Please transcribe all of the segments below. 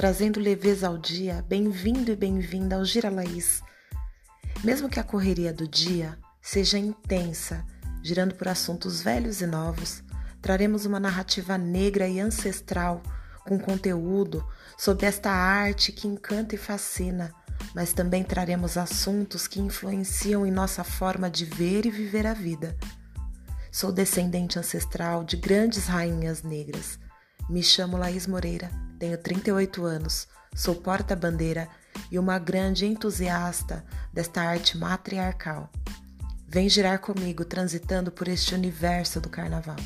trazendo leveza ao dia. Bem-vindo e bem-vinda ao Gira Laís. Mesmo que a correria do dia seja intensa, girando por assuntos velhos e novos, traremos uma narrativa negra e ancestral com conteúdo sobre esta arte que encanta e fascina, mas também traremos assuntos que influenciam em nossa forma de ver e viver a vida. Sou descendente ancestral de grandes rainhas negras. Me chamo Laís Moreira, tenho 38 anos, sou porta-bandeira e uma grande entusiasta desta arte matriarcal. Vem girar comigo transitando por este universo do carnaval.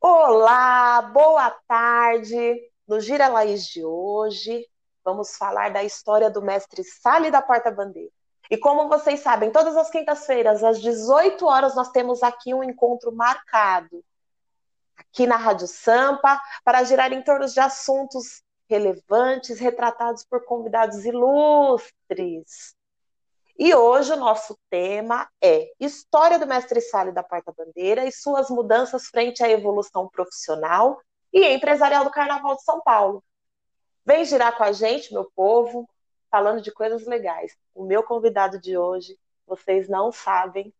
Olá, boa tarde. No Gira Laís de hoje, vamos falar da história do mestre Sale da Porta Bandeira. E como vocês sabem, todas as quintas-feiras, às 18 horas, nós temos aqui um encontro marcado aqui na Rádio Sampa para girar em torno de assuntos relevantes, retratados por convidados ilustres. E hoje o nosso tema é História do Mestre Sale da Porta Bandeira e suas mudanças frente à evolução profissional e empresarial do Carnaval de São Paulo. Vem girar com a gente, meu povo, falando de coisas legais. O meu convidado de hoje, vocês não sabem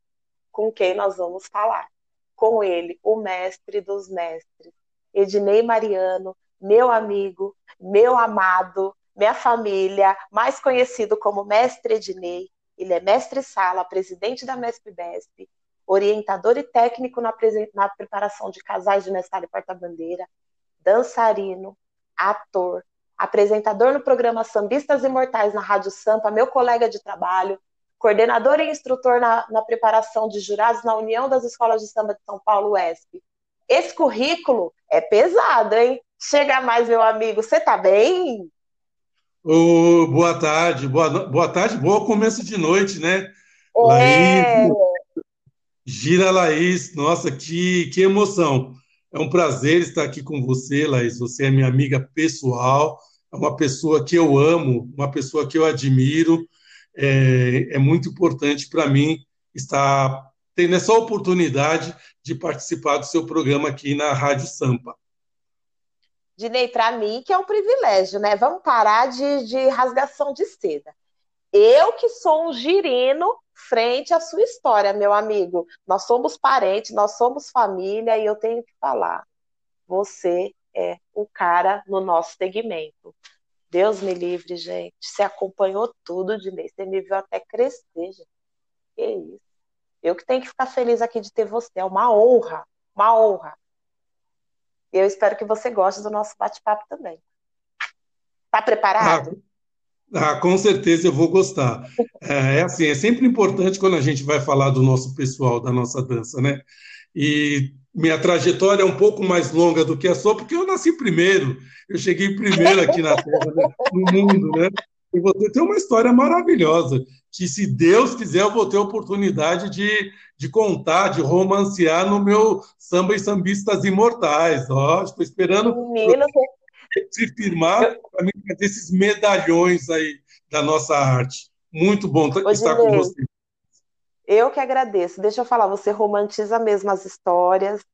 com quem nós vamos falar. Com ele, o mestre dos mestres, Ednei Mariano, meu amigo, meu amado, minha família, mais conhecido como Mestre Ednei, ele é mestre-sala, presidente da MESP-BESP, orientador e técnico na, na, preparação de casais de mestrado e porta-bandeira, dançarino, ator, apresentador no programa Sambistas Imortais na Rádio Sampa, meu colega de trabalho, coordenador e instrutor na, na preparação de jurados na União das Escolas de Samba de São Paulo, UESP. Esse currículo é pesado, hein? Chega mais, meu amigo. Você tá bem? Oh, boa tarde, boa, boa tarde, boa começo de noite, né? É. Laís, gira Laís, nossa, que, que emoção. É um prazer estar aqui com você, Laís. Você é minha amiga pessoal, uma pessoa que eu amo, uma pessoa que eu admiro. É, é muito importante para mim estar tendo essa oportunidade de participar do seu programa aqui na Rádio Sampa. Dinei, para mim, que é um privilégio, né? Vamos parar de, de rasgação de seda. Eu que sou um girino frente à sua história, meu amigo. Nós somos parentes, nós somos família e eu tenho que falar. Você é o cara no nosso segmento. Deus me livre, gente. Você acompanhou tudo, Dinei. Você me viu até crescer, gente. Que isso. Eu que tenho que ficar feliz aqui de ter você. É uma honra, uma honra. E eu espero que você goste do nosso bate-papo também. Está preparado? Ah, ah, com certeza eu vou gostar. É, é, assim, é sempre importante quando a gente vai falar do nosso pessoal, da nossa dança, né? E minha trajetória é um pouco mais longa do que a sua, porque eu nasci primeiro, eu cheguei primeiro aqui na Terra, né? no mundo, né? E você tem uma história maravilhosa, que se Deus quiser eu vou ter a oportunidade de, de contar, de romancear no meu samba e sambistas imortais. Ó, estou esperando Menino, se firmar para mim ter esses medalhões aí da nossa arte. Muito bom estar com você. Eu que agradeço. Deixa eu falar, você romantiza mesmo as histórias.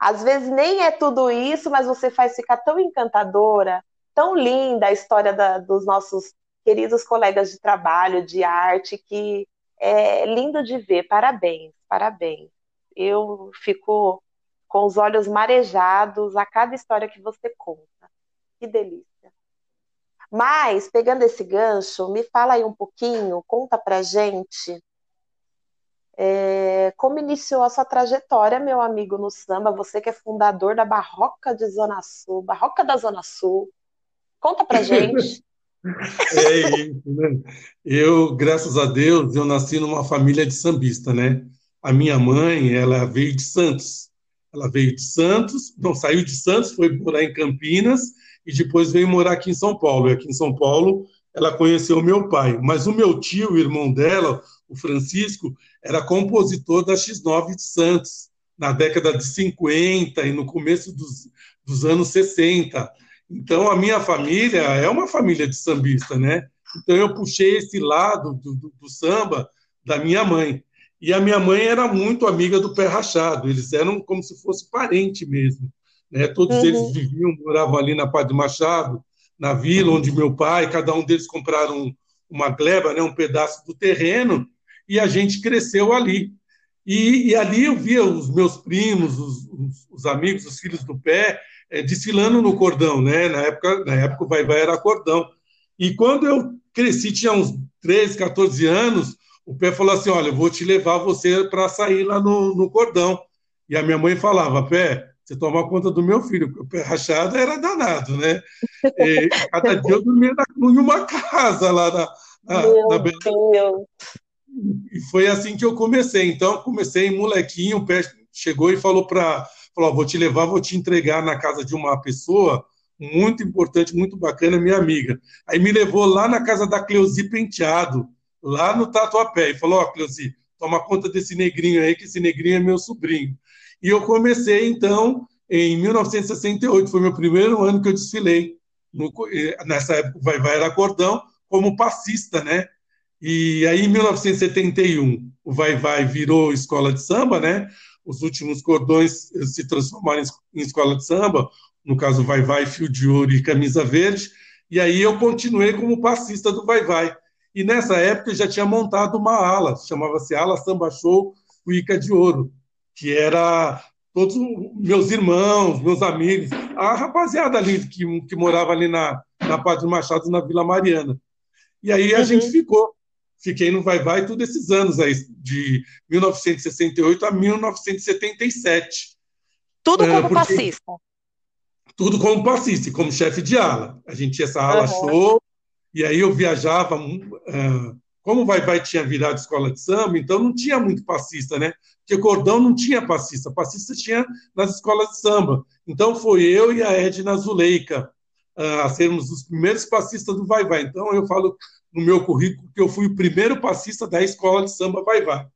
Às vezes nem é tudo isso, mas você faz ficar tão encantadora, tão linda a história da, dos nossos queridos colegas de trabalho, de arte, que é lindo de ver. Parabéns, parabéns. Eu fico com os olhos marejados a cada história que você conta. Que delícia. Mas, pegando esse gancho, me fala aí um pouquinho, conta pra gente é, como iniciou a sua trajetória, meu amigo, no samba? Você que é fundador da Barroca de Zona Sul, Barroca da Zona Sul. Conta pra gente. É isso, né? Eu, graças a Deus, eu nasci numa família de sambista, né? A minha mãe, ela veio de Santos. Ela veio de Santos, não saiu de Santos, foi morar em Campinas e depois veio morar aqui em São Paulo. E aqui em São Paulo, ela conheceu meu pai. Mas o meu tio, o irmão dela, o Francisco, era compositor da X9 de Santos, na década de 50 e no começo dos, dos anos 60. Então, a minha família é uma família de sambista, né? Então, eu puxei esse lado do, do, do samba da minha mãe. E a minha mãe era muito amiga do Pé Rachado, eles eram como se fosse parente mesmo. Né? Todos uhum. eles viviam, moravam ali na Padre Machado, na vila onde meu pai, cada um deles compraram uma gleba, né, um pedaço do terreno, e a gente cresceu ali. E, e ali eu via os meus primos, os, os, os amigos, os filhos do pé, é, desfilando no cordão, né? Na época, na época o Vai Vai era cordão. E quando eu cresci, tinha uns 13, 14 anos, o pé falou assim: Olha, eu vou te levar você para sair lá no, no cordão. E a minha mãe falava: Pé, você toma conta do meu filho, porque o pé rachado era danado, né? E, cada dia eu dormia na, em uma casa lá na, na, meu na Deus. E foi assim que eu comecei. Então, comecei molequinho, o pé chegou e falou para. Falou: vou te levar, vou te entregar na casa de uma pessoa muito importante, muito bacana, minha amiga. Aí me levou lá na casa da Cleusi Penteado, lá no Tatuapé, e falou: Ó, oh, Cleusi, toma conta desse negrinho aí, que esse negrinho é meu sobrinho. E eu comecei, então, em 1968, foi meu primeiro ano que eu desfilei. No, eh, nessa época, o Vai Vai era cordão, como passista, né? E aí, em 1971, o Vai Vai virou escola de samba, né? Os últimos cordões eh, se transformaram em escola de samba, no caso, Vai Vai, Fio de Ouro e Camisa Verde. E aí eu continuei como passista do Vai Vai. E nessa época eu já tinha montado uma ala, chamava-se Ala Samba Show Cuica de Ouro, que era todos meus irmãos, meus amigos, a rapaziada ali que, que morava ali na, na Padre Machado, na Vila Mariana. E aí a uhum. gente ficou. Fiquei no Vai Vai todos esses anos aí, de 1968 a 1977. Tudo como uh, passista. Tudo como passista, como chefe de ala. A gente tinha essa ala uhum. show, e aí eu viajava uh, como o Vai Vai tinha virado escola de samba, então não tinha muito passista, né? Porque cordão não tinha passista, passista tinha nas escolas de samba. Então foi eu e a Edna Zuleika a sermos os primeiros passistas do Vai Vai. Então eu falo no meu currículo que eu fui o primeiro passista da escola de samba Vai Vai.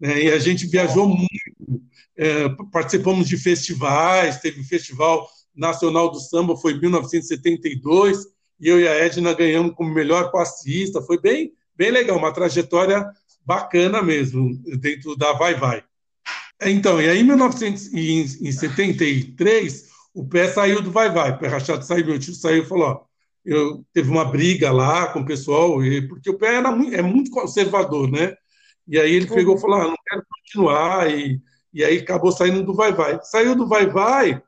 Né? E a gente viajou muito, é, participamos de festivais, teve o Festival Nacional do Samba, foi em 1972, e eu e a Edna ganhamos como melhor passista, foi bem bem legal, uma trajetória bacana mesmo, dentro da Vai Vai. Então, e aí em 1973, o pé saiu do Vai Vai, o pé rachado saiu, meu tio saiu e falou, ó, eu teve uma briga lá com o pessoal, porque o pé era muito, é muito conservador, né? E aí ele pegou e falou, ah, não quero continuar, e, e aí acabou saindo do Vai Vai. Saiu do Vai Vai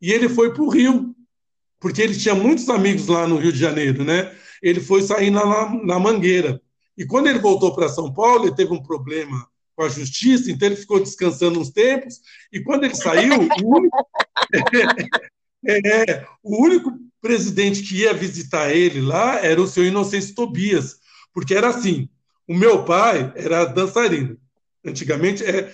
e ele foi para o Rio, porque ele tinha muitos amigos lá no Rio de Janeiro, né? Ele foi sair na, na Mangueira. E quando ele voltou para São Paulo, ele teve um problema com a justiça, então ele ficou descansando uns tempos, e quando ele saiu, é, o único presidente que ia visitar ele lá era o senhor Inocêncio Tobias, porque era assim, o meu pai era dançarino. Antigamente, é,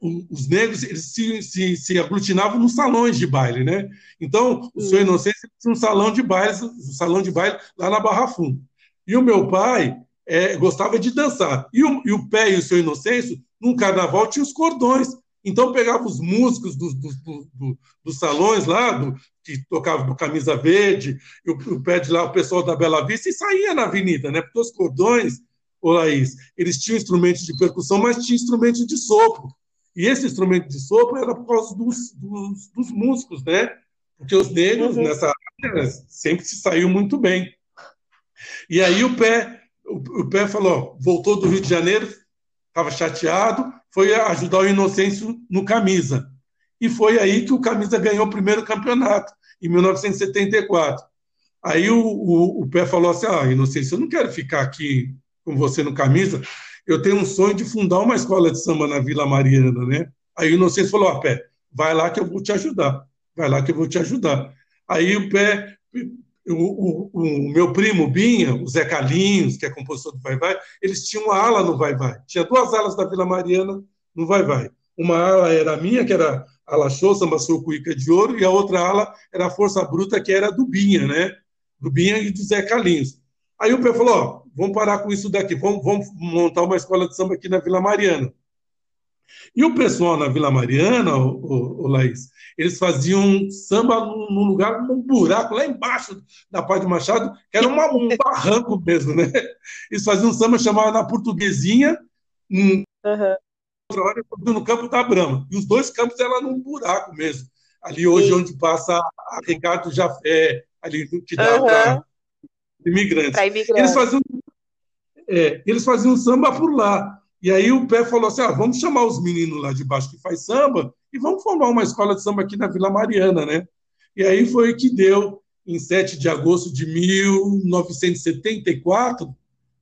os negros eles se, se, se, aglutinavam nos salões de baile, né? Então, o senhor Inocêncio tinha um salão de baile, um salão de baile lá na Barra Funda. E o meu pai é, gostava de dançar. E o, e o pé e o seu Inocêncio, num carnaval, tinha os cordões. Então pegava os músicos dos do, do, do, dos salões lá, do, que tocavam do Camisa Verde, e o, o pé de lá, o pessoal da Bela Vista, e saía na avenida, né? Porque os cordões, ô Laís, eles tinham instrumentos de percussão, mas tinham instrumentos de sopro. E esse instrumento de sopro era por causa dos, dos, dos músicos, né? Porque os negros, uhum. nessa área, sempre se saiu muito bem. E aí o pé o, Pé falou, voltou do Rio de Janeiro, estava chateado, foi ajudar o Inocêncio no Camisa. E foi aí que o Camisa ganhou o primeiro campeonato, em 1974. Aí o, o, o Pé falou assim: Ah, Inocêncio, eu não quero ficar aqui com você no Camisa, eu tenho um sonho de fundar uma escola de samba na Vila Mariana, né? Aí o Inocêncio falou: Ah, Pé, vai lá que eu vou te ajudar, vai lá que eu vou te ajudar. Aí o Pé o, o, o, meu primo Binha, o Zé Calinhos, que é compositor do Vai Vai, eles tinham uma ala no Vai Vai. Tinha duas alas da Vila Mariana no Vai Vai. Uma ala era a minha, que era ala show, samba show, cuíca de ouro, e a outra ala era a Força Bruta, que era do Binha, né? Do Binha e do Zé Calinhos. Aí o Pé falou, ó, vamos parar com isso daqui, vamos, vamos montar uma escola de samba aqui na Vila Mariana. E o pessoal na Vila Mariana, o, o, o Laís, eles faziam samba num, lugar, num buraco lá embaixo da Padre Machado, que era uma, um barranco mesmo, né? Eles faziam um samba chamado Na Portuguesinha, um, uhum. outra hora no campo da Brama. E os dois campos eram num buraco mesmo. Ali hoje, Sim. onde passa a Ricardo Jafé, ali que dá uhum. para imigrantes. imigrantes. Eles faziam, é, eles faziam samba por lá. E aí o pé falou assim: ah, vamos chamar os meninos lá de baixo que faz samba e vamos formar uma escola de samba aqui na Vila Mariana, né? E aí foi que deu, em 7 de agosto de 1974,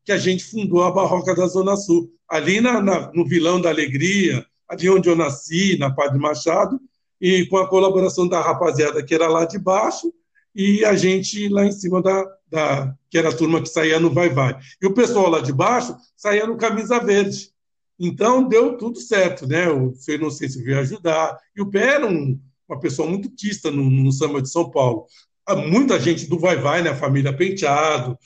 que a gente fundou a Barroca da Zona Sul, ali na, na, no Vilão da Alegria, ali onde eu nasci, na Padre Machado, e com a colaboração da rapaziada que era lá de baixo, e a gente lá em cima da, da que era a turma que saía no Vai Vai. E o pessoal lá de baixo saía no Camisa Verde. Então deu tudo certo, né? O seu Inocêncio veio ajudar. E o Pé era um, uma pessoa muito quista no, no samba de São Paulo. Muita gente do Vai Vai, né? A família Penteado,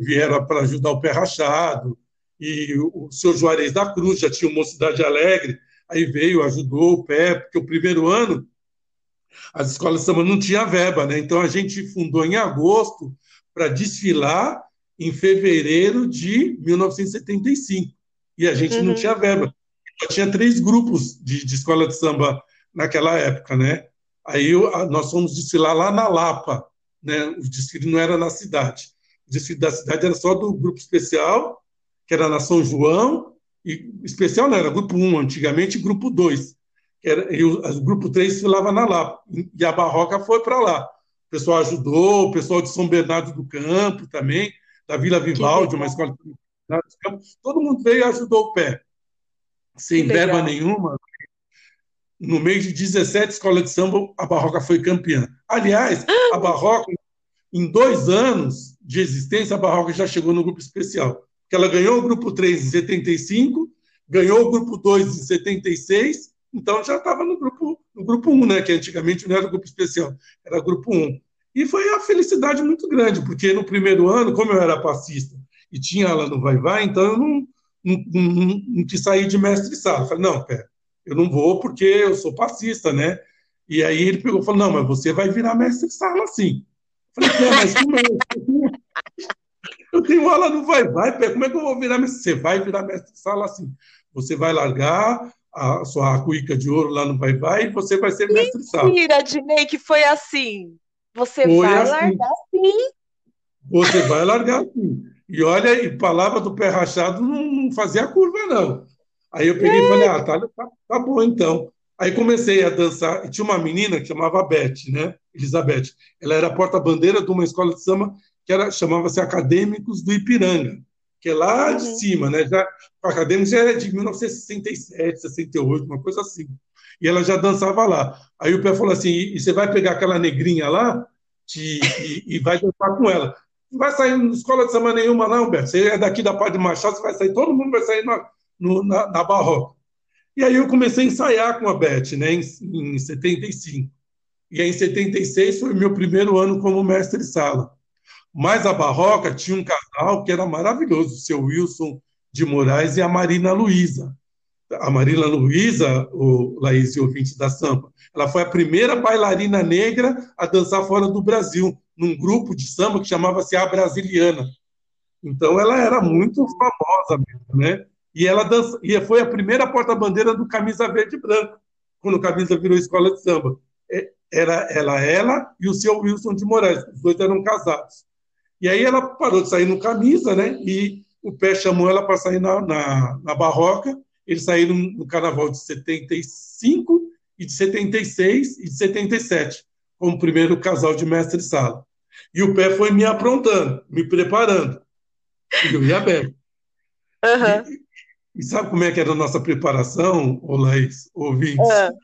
vieram para ajudar o Pé Rachado. E o, o senhor Juarez da Cruz já tinha uma Mocidade Alegre, aí veio, ajudou o Pé, porque o primeiro ano as escolas de samba não tinham verba, né? Então a gente fundou em agosto para desfilar em fevereiro de 1975. E a gente uhum. não tinha verba. Só tinha três grupos de, de, escola de samba naquela época, né? Aí eu, nós fomos desfilar lá na Lapa, né? O desfile não era na cidade. O desfile da cidade era só do grupo especial, que era na São João, e especial não, era grupo 1, antigamente grupo 2 era, e o, o grupo 3 desfilava na Lapa, e a Barroca foi para lá. O pessoal ajudou, o pessoal de São Bernardo do Campo também, da Vila Vivaldi, uma escola de Campo, todo mundo veio e ajudou o pé. Sem verba nenhuma, no meio de 17 escolas de samba, a Barroca foi campeã. Aliás, a Barroca, em dois anos de existência, a Barroca já chegou no grupo especial. Porque ela ganhou o grupo 3 em 75, ganhou o grupo 2 em 76 então já estava no grupo, no grupo 1, né? Que antigamente não era grupo especial, era grupo 1. E foi a felicidade muito grande, porque no primeiro ano, como eu era passista e tinha ela no Vai Vai, então eu não, não, não, não quis sair de mestre sala. Eu falei, não, pera, eu não vou porque eu sou passista, né? E aí ele pegou e falou, não, mas você vai virar mestre sala sim. Eu falei, mas como é? Eu tenho aula no Vai Vai, como é que eu vou virar mestre? Você vai virar mestre sala assim. Você vai largar a sua cuíca de ouro lá no Vai Vai e você vai ser mestre sala. Mentira, Dinei, que foi assim. Você foi vai assim. largar sim. Você vai largar sim. E olha, e palavra do pé rachado não fazia curva, não. Aí eu peguei é. e falei, ah, tá, tá, tá, bom então. Aí comecei a dançar, e tinha uma menina que chamava Beth, né? Elizabeth. Ela era porta-bandeira de uma escola de samba que chamava-se Acadêmicos do Ipiranga que é lá uhum. de cima, né? Já, o acadêmico já é de 1967, 68, uma coisa assim. E ela já dançava lá. Aí o pé falou assim: e, você vai pegar aquela negrinha lá te, e, e, vai dançar com ela. Não vai sair na escola de samba nenhuma, não, Beto. Você é daqui da Padre Machado, você vai sair, todo mundo vai sair na, no, na, na barroca. E aí eu comecei a ensaiar com a Beth, né, em, em 75. E aí, em 76 foi meu primeiro ano como mestre-sala. Mas a Barroca tinha um casal que era maravilhoso, o seu Wilson de Moraes e a Marina Luiza. A Marina Luiza, o Laís e ouvinte da Sampa, ela foi a primeira bailarina negra a dançar fora do Brasil, num grupo de samba que chamava-se A Brasiliana. Então ela era muito famosa mesmo, né? E ela dança, e foi a primeira porta-bandeira do Camisa Verde e Branco, quando o Camisa virou escola de samba. É, era ela, ela e o seu Wilson de Moraes, os dois eram casados. E aí ela parou de sair no camisa, né? E o pé chamou ela para sair na, na, na, barroca. Eles saíram no carnaval de 75 e de 76 e de 77, como primeiro casal de mestre-sala. E o pé foi me aprontando, me preparando. E eu ia bem. Uhum. E, e, sabe como é que era a nossa preparação, ô Laís, ouvintes? Uhum.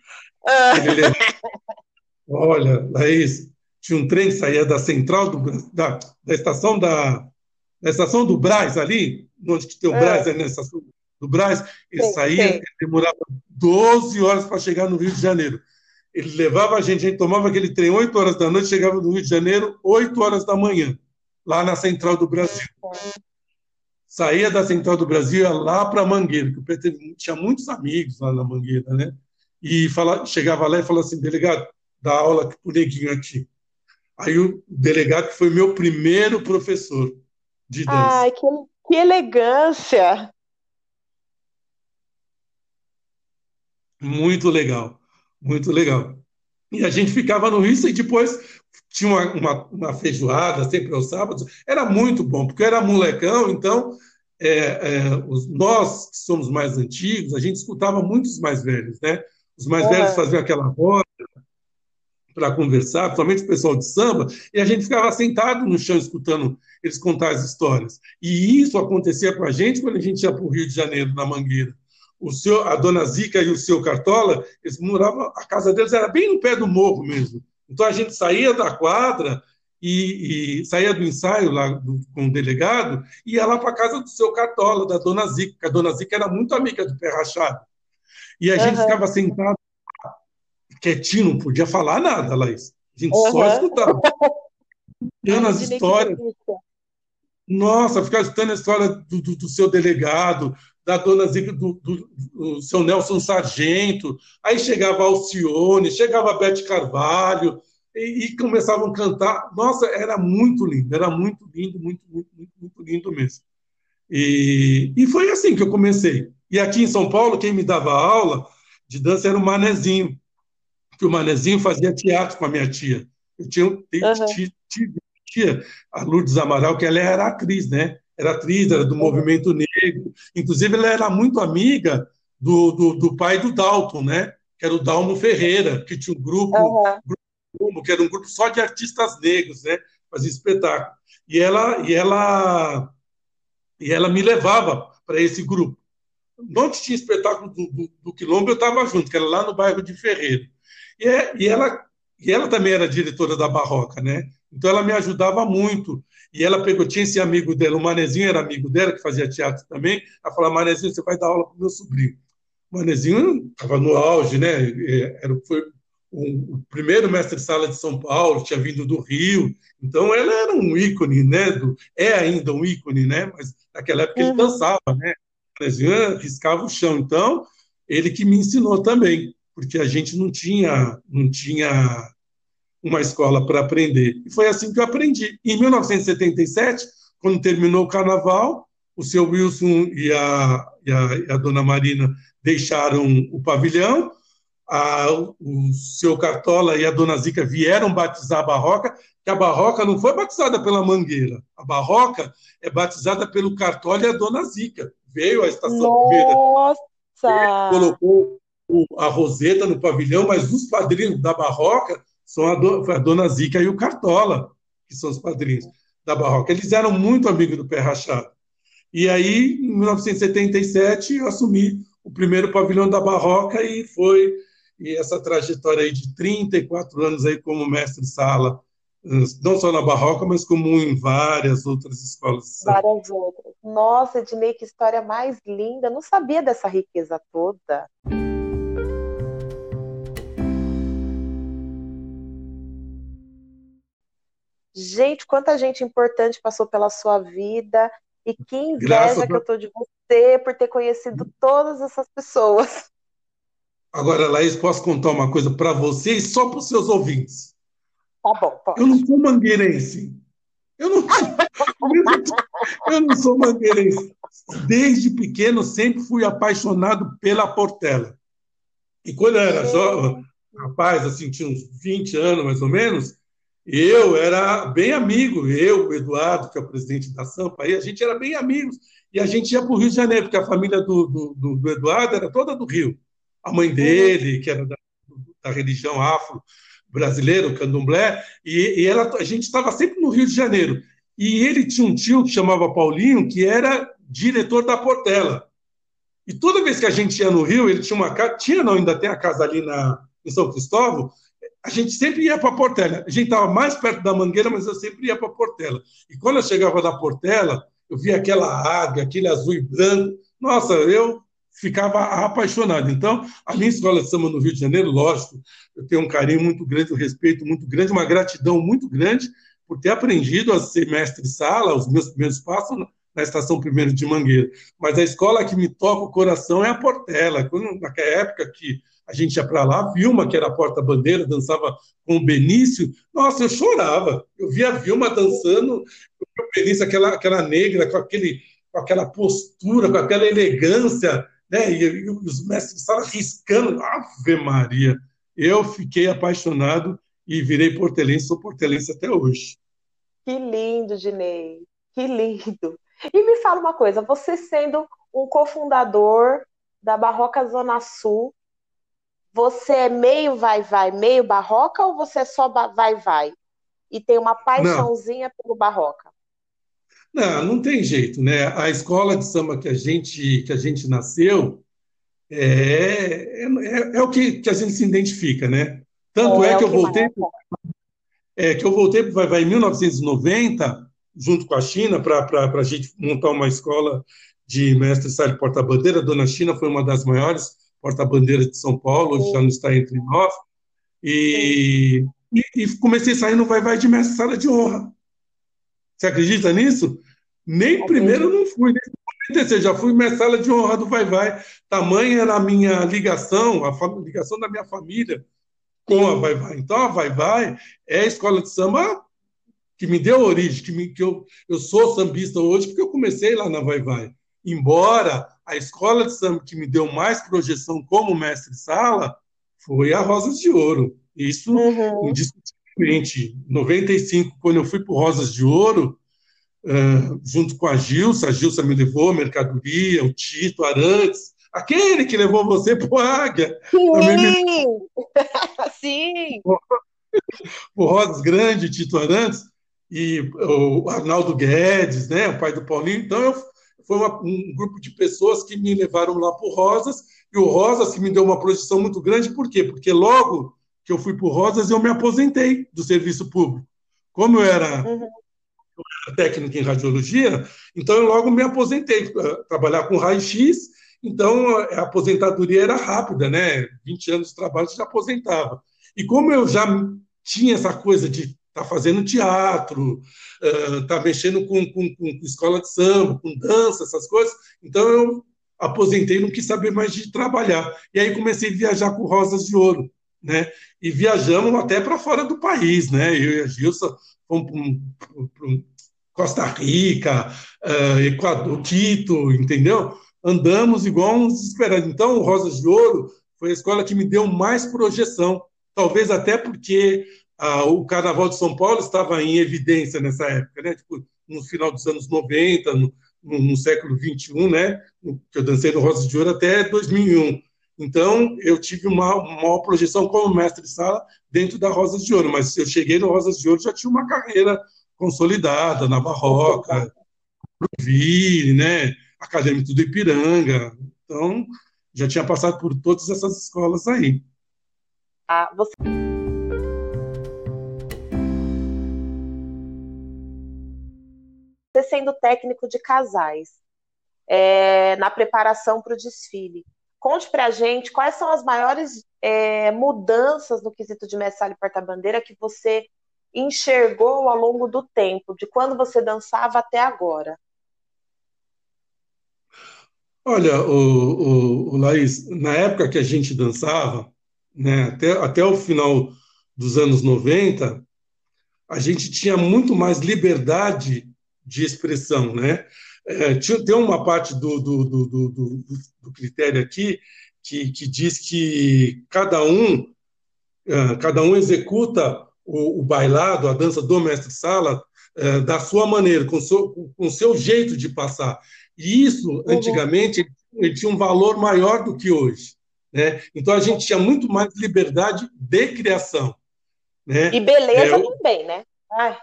Uhum. Olha, Laís, tinha um trem que saía da central do, da, da estação da, da estação do Braz ali, onde que tem o é. Braz, é. na estação do Braz, ele sim, saía, sim. Ele demorava 12 horas para chegar no Rio de Janeiro. Ele levava a gente, a gente tomava aquele trem 8 horas da noite, chegava no Rio de Janeiro 8 horas da manhã, lá na central do Brasil. Saía da central do Brasil, ia lá para Mangueira, que o PT tinha muitos amigos lá na Mangueira, né? E fala, chegava lá e falava assim, delegado, dá aula para o neguinho aqui. Aí o delegado foi meu primeiro professor de dança. Ai, que, que elegância! Muito legal, muito legal. E a gente ficava no Rio e depois tinha uma, uma, uma, feijoada sempre aos sábados. Era muito bom, porque eu era molecão, então é, é, os, nós que somos mais antigos, a gente escutava muitos mais velhos, né? Os mais uhum. velhos faziam aquela roda para conversar, principalmente o pessoal de samba, e a gente ficava sentado no chão escutando eles contar as histórias. E isso acontecia com a gente quando a gente ia para o Rio de Janeiro, na Mangueira o seu, a dona Zica e o seu Cartola, eles moravam, a casa deles era bem no pé do morro mesmo. Então a gente saía da quadra e, e saía do ensaio lá do, com o delegado e ia lá para a casa do seu Cartola, da dona Zica, a dona Zica era muito amiga do pé rachado. E a uhum. gente ficava sentado quietinho, não podia falar nada, Laís. A gente uhum. só escutava. Escutando as histórias. Nossa, ficar escutando a história do, do, do seu delegado, da dona Zica, do, do, do, seu Nelson Sargento, aí chegava Alcione, chegava Bete Carvalho, e, e, começavam a cantar. Nossa, era muito lindo, era muito lindo, muito, muito, muito, muito lindo mesmo. E, e foi assim que eu comecei. E aqui em São Paulo, quem me dava aula de dança era o Manezinho, que o Manezinho fazia teatro com a minha tia. Eu tinha, uhum. tia, a Lourdes Amaral, que ela era atriz, né? era atriz, era do movimento negro. Inclusive, ela era muito amiga do, do, do pai do Dalton, né? que era o Dalmo Ferreira, que tinha um grupo, uhum. grupo, que era um grupo só de artistas negros, né? fazia espetáculo. E ela, e ela, e ela me levava para esse grupo. Onde tinha espetáculo do, do, do Quilombo, eu estava junto, que era lá no bairro de Ferreira. E, é, e, ela, e ela também era diretora da Barroca, né? Então ela me ajudava muito. E ela pegou, tinha esse amigo dela, o Manezinho era amigo dela, que fazia teatro também. Ela falou: Manezinho, você vai dar aula para o meu sobrinho. O Manezinho estava no auge, né? Era, foi o, o primeiro mestre-sala de São Paulo, tinha vindo do Rio. Então ela era um ícone, né? Do, é ainda um ícone, né? Mas naquela época uhum. ele dançava, né? O Manezinho riscava o chão. Então, ele que me ensinou também, porque a gente não tinha, não tinha uma escola para aprender. E foi assim que eu aprendi. Em 1977, quando terminou o carnaval, o seu Wilson e a, e a, e a dona Marina deixaram o pavilhão, a, o seu Cartola e a dona Zica vieram batizar a Barroca, que a Barroca não foi batizada pela Mangueira, a Barroca é batizada pelo Cartola e a dona Zica. Veio a estação Nossa! primeira, colocou a Roseta no pavilhão, mas os padrinhos da Barroca são a, do, a dona Zica e o Cartola, que são os padrinhos da Barroca. Eles eram muito amigos do Pé Rachado. E aí, em 1977, eu assumi o primeiro pavilhão da Barroca e foi e essa trajetória aí de 34 anos aí como mestre-sala, não só na Barroca, mas como em várias outras escolas. Várias outras. Nossa, Ednei, que história mais linda. Não sabia dessa riqueza toda. Gente, quanta gente importante passou pela sua vida e que inveja Graças que eu tô de você por ter conhecido todas essas pessoas. Agora, Laís, posso contar uma coisa para você e só para os seus ouvintes? Tá bom, pode. Eu não sou mangueirense. Eu não, eu não sou mangueirense. Desde pequeno sempre fui apaixonado pela Portela. E quando eu era jovem, rapaz, assim, tinha uns 20 anos mais ou menos, eu era bem amigo, eu, o Eduardo, que é o presidente da Sampa, aí a gente era bem amigos. E a gente ia para o Rio de Janeiro, porque a família do, do, do, Eduardo era toda do Rio. A mãe dele, que era da, da religião afro-brasileira, o candomblé, e, e ela, a gente estava sempre no Rio de Janeiro. E ele tinha um tio que chamava Paulinho, que era diretor da Portela. E toda vez que a gente ia no Rio, ele tinha uma casa, tinha não, ainda tem a casa ali na, em São Cristóvão, a gente sempre ia para Portela. A gente estava mais perto da Mangueira, mas eu sempre ia para Portela. E quando eu chegava da Portela, eu via aquela água, aquele azul e branco. Nossa, eu ficava apaixonado. Então, a minha escola de samba no Rio de Janeiro, lógico, eu tenho um carinho muito grande, um respeito muito grande, uma gratidão muito grande por ter aprendido a ser mestre-sala, os meus primeiros passos na estação primeiro de Mangueira. Mas a escola que me toca o coração é a Portela. Quando, naquela época que a gente ia para lá, Vilma, que era a porta-bandeira, dançava com o Benício. Nossa, eu chorava. Eu via a Vilma dançando, o Benício, aquela, aquela negra, com, aquele, com aquela postura, com aquela elegância. né? E, e os mestres estavam riscando, Ave Maria. Eu fiquei apaixonado e virei portelense, sou portelense até hoje. Que lindo, Dinei. Que lindo. E me fala uma coisa, você sendo um cofundador da Barroca Zona Sul, você é meio vai-vai, meio barroca ou você é só vai-vai? E tem uma paixãozinha não. pelo barroca? Não, não tem jeito, né? A escola de samba que a gente, que a gente nasceu é, é, é, é o que, que a gente se identifica, né? Tanto é, é que, eu voltei, é, que eu voltei para o Vai em 1990, junto com a China, para a gente montar uma escola de mestre sala porta-bandeira. Dona China foi uma das maiores porta-bandeira de São Paulo, hoje já não está entre nós. E, e, e, comecei a sair no Vai Vai de mestre sala de honra. Você acredita nisso? Nem primeiro não fui, nem já fui mestre sala de honra do Vai Vai. Tamanha era a minha ligação, a ligação da minha família com a Vai Vai. Então, a Vai Vai é a escola de samba que me deu origem, que, me, que eu, eu sou sambista hoje, porque eu comecei lá na Vai Vai. Embora a escola de samba que me deu mais projeção como mestre-sala foi a Rosas de Ouro. Isso, uhum. indiscutivelmente. Em 95, quando eu fui para Rosas de Ouro, uh, junto com a Gilsa, a Gilsa me levou mercadoria, o Tito Arantes, aquele que levou você para o Águia. Sim! Me... Sim! O Rosas Grande, Tito Arantes, e o Arnaldo Guedes, né, o pai do Paulinho. Então, eu, foi uma, um grupo de pessoas que me levaram lá para o Rosas, e o Rosas que me deu uma projeção muito grande, por quê? Porque logo que eu fui para o Rosas, eu me aposentei do serviço público. Como eu era, uhum. eu era técnico em radiologia, então eu logo me aposentei, trabalhar com raio-x, então a aposentadoria era rápida, né? 20 anos de trabalho já aposentava. E como eu já tinha essa coisa de está fazendo teatro, está mexendo com, com, com, escola de samba, com dança, essas coisas. Então eu aposentei, não quis saber mais de trabalhar. E aí comecei a viajar com Rosas de Ouro, né? E viajamos até para fora do país, né? Eu e a Gilsa fomos para Costa Rica, Equador, Quito, entendeu? Andamos igual uns desesperados. Então, o Rosas de Ouro foi a escola que me deu mais projeção, talvez até porque o Carnaval de São Paulo estava em evidência nessa época, né? Tipo, no final dos anos 90, no, no, no século 21, né? Que eu dancei no Rosa de Ouro até 2001. Então, eu tive uma, maior projeção como mestre de sala dentro da Rosas de Ouro, mas eu cheguei no Rosas de Ouro já tinha uma carreira consolidada na Barroca, Proville, né? Acadêmico do Ipiranga. Então, já tinha passado por todas essas escolas aí. Ah, você... sendo técnico de casais é, na preparação para o desfile. Conte para a gente quais são as maiores é, mudanças no quesito de mestre e porta-bandeira que você enxergou ao longo do tempo, de quando você dançava até agora. Olha, o, o, o Laís, na época que a gente dançava, né, até, até o final dos anos 90, a gente tinha muito mais liberdade de expressão, né? É, tem uma parte do, do, do, do critério aqui que, que, diz que cada um é, cada um executa o, o bailado, a dança do mestre-sala, é, da sua maneira, com o seu, com seu jeito de passar. E isso, uhum. antigamente, ele tinha um valor maior do que hoje. Né? Então, a gente tinha muito mais liberdade de criação. Né? E beleza é, também, né? Ai.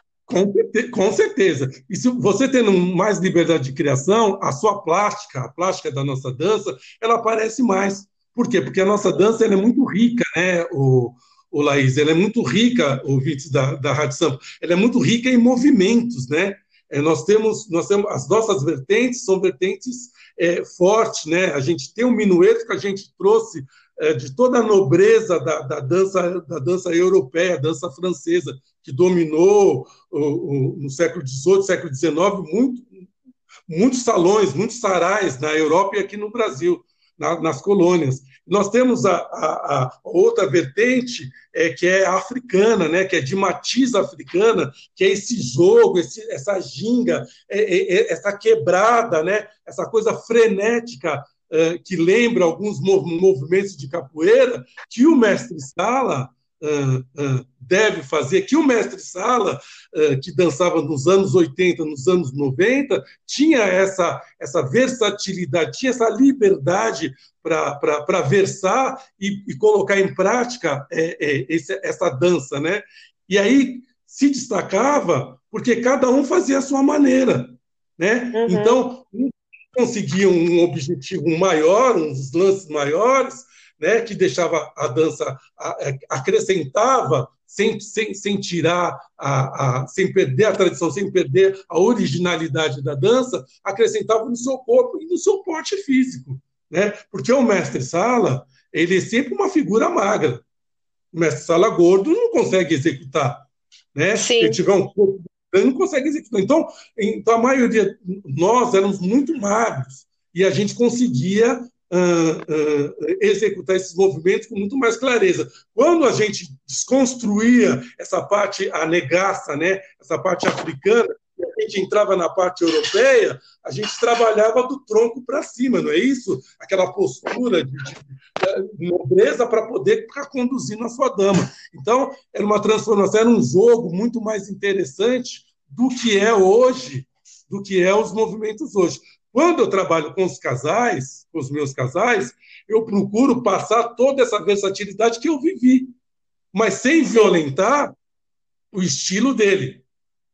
Com, certeza. Se você tendo mais liberdade de criação, a sua plástica, a plástica da nossa dança, ela aparece mais. Por quê? Porque a nossa dança é muito rica, né, o, o Laís? Ela é muito rica, ouvintes da, da Rádio Sampa, ela é muito rica em movimentos, né? É, nós, temos, nós temos as nossas vertentes, são vertentes é, fortes, né? A gente tem um minueto que a gente trouxe é, de toda a nobreza da, da, dança, da dança europeia, dança francesa, que dominou no século XVIII, século XIX, muito, muitos salões, muitos sarais na Europa e aqui no Brasil, na, nas colônias. Nós temos a, a, a outra vertente, é, que é africana, né, que é de matiz africana, que é esse jogo, esse, essa ginga, é, é, é essa quebrada, né, essa coisa frenética que lembra alguns movimentos de capoeira, que o mestre Sala deve fazer, que o mestre Sala, que dançava nos anos 80, nos anos 90, tinha essa, essa versatilidade, tinha essa liberdade para versar e, e, colocar em prática é, é, essa dança. Né? E aí se destacava porque cada um fazia a sua maneira. Né? Uhum. Então, um conseguia um objetivo maior, uns lances maiores, né, que deixava a dança, acrescentava, sem, sem, sem tirar, a, a, sem perder a tradição, sem perder a originalidade da dança, acrescentava no seu corpo e no seu porte físico. Né? Porque o mestre-sala, ele é sempre uma figura magra. O mestre-sala gordo não consegue executar. Né? Se ele tiver um corpo não consegue executar. Então, então, a maioria, nós éramos muito magros e a gente conseguia uh, uh, executar esses movimentos com muito mais clareza. Quando a gente desconstruía essa parte, a negaça, né, essa parte africana, a gente entrava na parte europeia, a gente trabalhava do tronco para cima, não é isso? Aquela postura de, de, de nobreza para poder ficar conduzindo a sua dama. Então, era uma transformação, era um jogo muito mais interessante do que é hoje, do que é os movimentos hoje. Quando eu trabalho com os casais, com os meus casais, eu procuro passar toda essa versatilidade que eu vivi, mas sem violentar o estilo dele,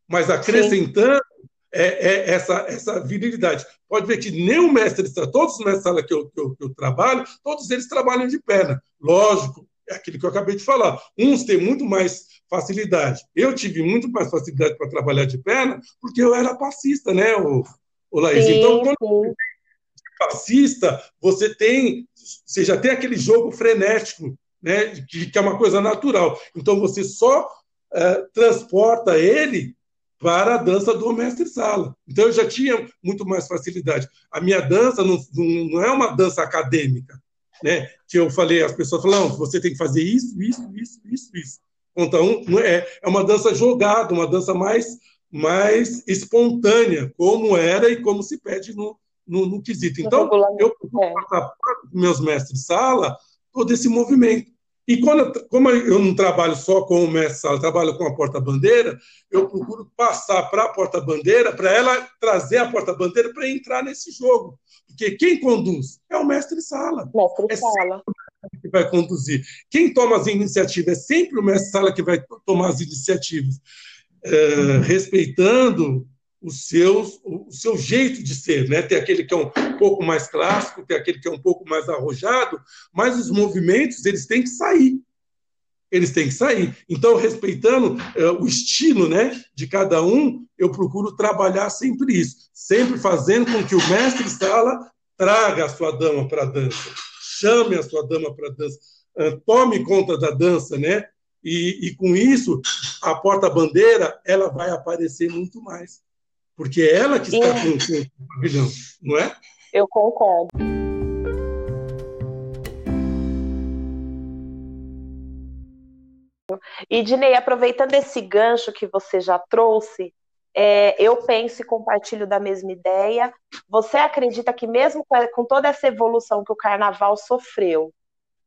mas acrescentando é, é, essa, essa virilidade. Pode ver que nem o mestre, todos os mestres que eu, que, eu, que eu trabalho, todos eles trabalham de perna. Lógico, é aquilo que eu acabei de falar. Uns têm muito mais facilidade. Eu tive muito mais facilidade para trabalhar de perna porque eu era passista, né, o, o Laís? Sim, então, quando você é passista, você tem, você já tem aquele jogo frenético, né, que, que é uma coisa natural. Então, você só é, transporta ele para a dança do mestre-sala. Então, eu já tinha muito mais facilidade. A minha dança não, não é uma dança acadêmica, né? Que eu falei, as pessoas falam, você tem que fazer isso, isso, isso, isso, isso. Então, é, é uma dança jogada, uma dança mais, mais espontânea, como era e como se pede no, no, no quesito. Então, eu vou passar para meus mestres de sala todo esse movimento. E quando, como eu não trabalho só com o mestre sala, trabalho com a porta-bandeira, eu procuro passar para a porta-bandeira, para ela trazer a porta-bandeira para entrar nesse jogo. Porque quem conduz é o mestre sala. Mestre é sala que vai conduzir. Quem toma as iniciativas é sempre o mestre sala que vai tomar as iniciativas, é, respeitando o seu, o seu jeito de ser. Né? Tem aquele que é um pouco mais clássico, tem aquele que é um pouco mais arrojado, mas os movimentos eles têm que sair. Eles têm que sair. Então, respeitando é, o estilo né, de cada um, eu procuro trabalhar sempre isso, sempre fazendo com que o mestre sala traga a sua dama para a dança chame a sua dama para dança, ah, tome conta da dança, né? E, e com isso, a porta-bandeira ela vai aparecer muito mais, porque é ela que está com, com o pavilhão, não é? Eu concordo. E, Dinei, aproveitando esse gancho que você já trouxe, é, eu penso e compartilho da mesma ideia. Você acredita que mesmo com toda essa evolução que o carnaval sofreu,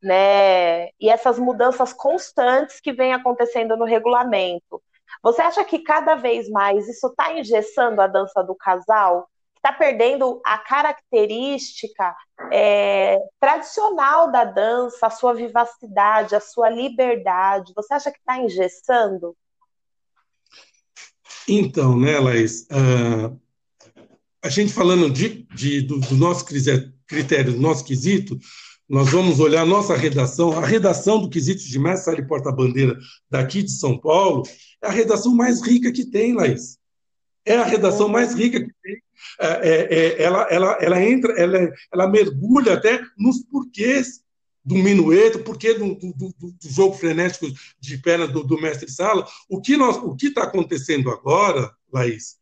né, e essas mudanças constantes que vêm acontecendo no regulamento, você acha que cada vez mais isso está engessando a dança do casal? Está perdendo a característica é, tradicional da dança, a sua vivacidade, a sua liberdade? Você acha que está engessando? Então, né, Laís, uh, a gente falando de, de do, do, nosso critério, do nosso quesito, nós vamos olhar a nossa redação, a redação do quesito de mestre e porta-bandeira daqui de São Paulo, é a redação mais rica que tem, Laís. É a redação mais rica que tem. É, é, é, ela, ela, ela entra, ela, ela mergulha até nos porquês do minueto, porque do, do, do, do, jogo frenético de perna do, do mestre Sala. O que está acontecendo agora, Laís,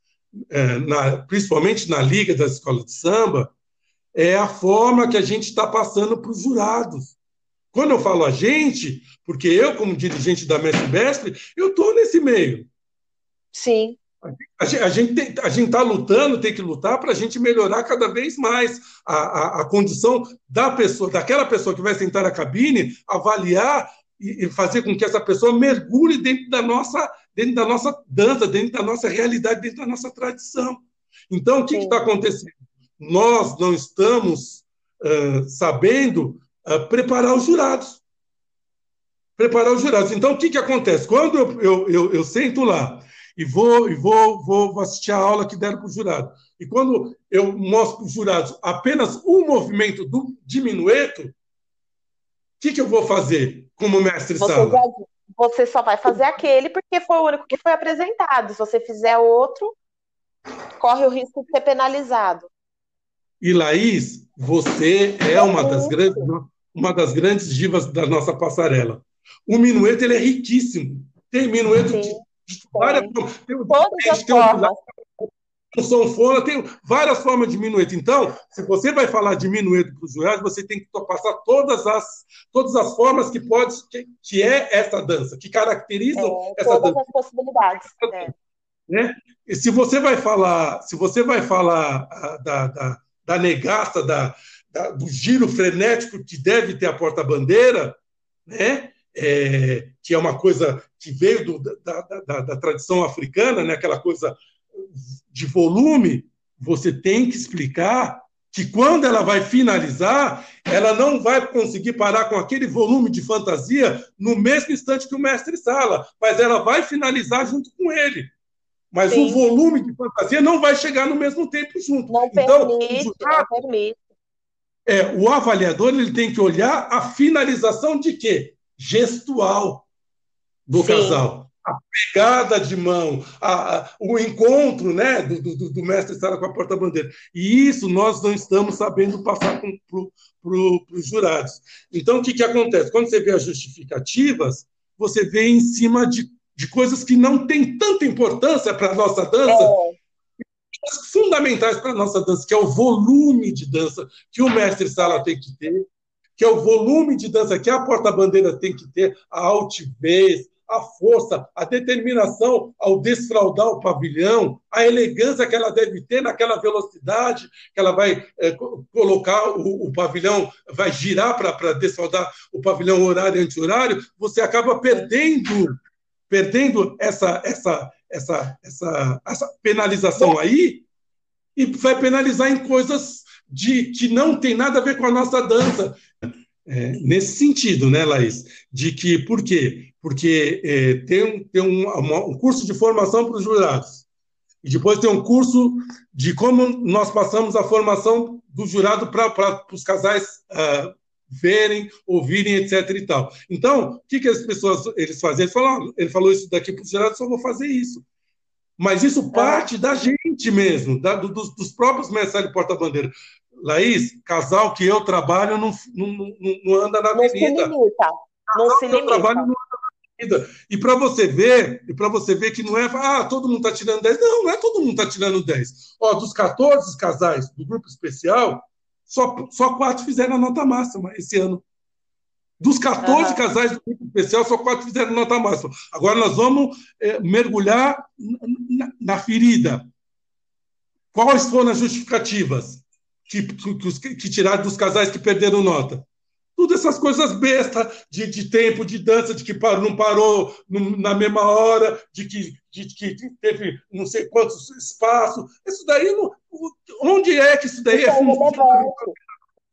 é, na, principalmente na liga das escolas de samba, é a forma que a gente está passando para os jurados. Quando eu falo a gente, porque eu, como dirigente da Mestre Mestre, eu estou nesse meio. Sim. A gente a gente está lutando, tem que lutar para a gente melhorar cada vez mais a, a, a, condição da pessoa, daquela pessoa que vai sentar na cabine, avaliar e, e fazer com que essa pessoa mergulhe dentro da nossa dentro da nossa dança, dentro da nossa realidade, dentro da nossa tradição. Então, o que está acontecendo? Nós não estamos uh, sabendo uh, preparar os jurados. Preparar os jurados. Então, o que, que acontece? Quando eu, eu, eu, eu sento lá e vou, e vou, vou assistir a aula que deram para o jurado, e quando eu mostro para os jurados apenas um movimento do diminueto, o que, que eu vou fazer como mestre Você sala? você só vai fazer aquele porque foi o único que foi apresentado. Se você fizer outro, corre o risco de ser penalizado. E Laís, você é uma das grandes, uma das grandes divas da nossa passarela. O minueto ele é riquíssimo. Tem minueto Sim, de, de várias formas. Tem, Todas as formas um sanfona, tem várias formas de minueto. Então, se você vai falar de minueto para os jurados, você tem que passar todas as, todas as formas que pode, que, que é essa dança, que caracterizam é, essa todas dança. as possibilidades. É. Né? E se você vai falar, se você vai falar ah, da, da, da negaça, da, da, do giro frenético que deve ter a porta-bandeira, né? É, que é uma coisa que veio do, da, da, da, tradição africana, né? aquela coisa de volume, você tem que explicar que quando ela vai finalizar, ela não vai conseguir parar com aquele volume de fantasia no mesmo instante que o mestre sala, mas ela vai finalizar junto com ele. Mas Sim. o volume de fantasia não vai chegar no mesmo tempo junto. Não então, permite, não permite. É, o avaliador ele tem que olhar a finalização de quê? Gestual do Sim. casal a pegada de mão, a, a, o encontro né, do, do, do mestre Sala com a porta-bandeira. E isso nós não estamos sabendo passar para os jurados. Então, o que, que acontece? Quando você vê as justificativas, você vê em cima de, de coisas que não têm tanta importância para a nossa dança, é. fundamentais para a nossa dança, que é o volume de dança que o mestre Sala tem que ter, que é o volume de dança que a porta-bandeira tem que ter, a altivez, a força, a determinação ao desfraudar o pavilhão, a elegância que ela deve ter naquela velocidade que ela vai é, colocar o, o, pavilhão, vai girar para desfraudar o pavilhão horário e anti-horário, você acaba perdendo, perdendo essa, essa, essa, essa, essa penalização aí e vai penalizar em coisas de que não tem nada a ver com a nossa dança. É, nesse sentido, né, Laís? De que, por quê? porque é, tem, tem um, uma, um curso de formação para os jurados, e depois tem um curso de como nós passamos a formação do jurado para os casais uh, verem, ouvirem, etc. e tal. Então, o que, que as pessoas eles fazem? Eles ele falou isso daqui para os jurados, só vou fazer isso. Mas isso parte da gente mesmo, da, do, dos, dos, próprios de porta-bandeira. Laís, casal que eu trabalho não, não, não, não anda na avenida. Não se limita. Não se limita. Eu trabalho não anda e para você ver, e para você ver que não é, ah, todo mundo está tirando 10. Não, não é todo mundo está tirando 10. Ó, dos 14 casais do grupo especial, só, só quatro fizeram a nota máxima esse ano. Dos 14 uhum. casais do grupo especial, só quatro fizeram nota máxima. Agora nós vamos é, mergulhar na, na, ferida. Quais foram as justificativas que, que, que tiraram dos casais que perderam nota? Tudo essas coisas bestas de, de tempo, de dança, de que parou, não parou na mesma hora, de que, de que teve não sei quantos espaços. Isso daí, não, onde é que isso daí isso é, é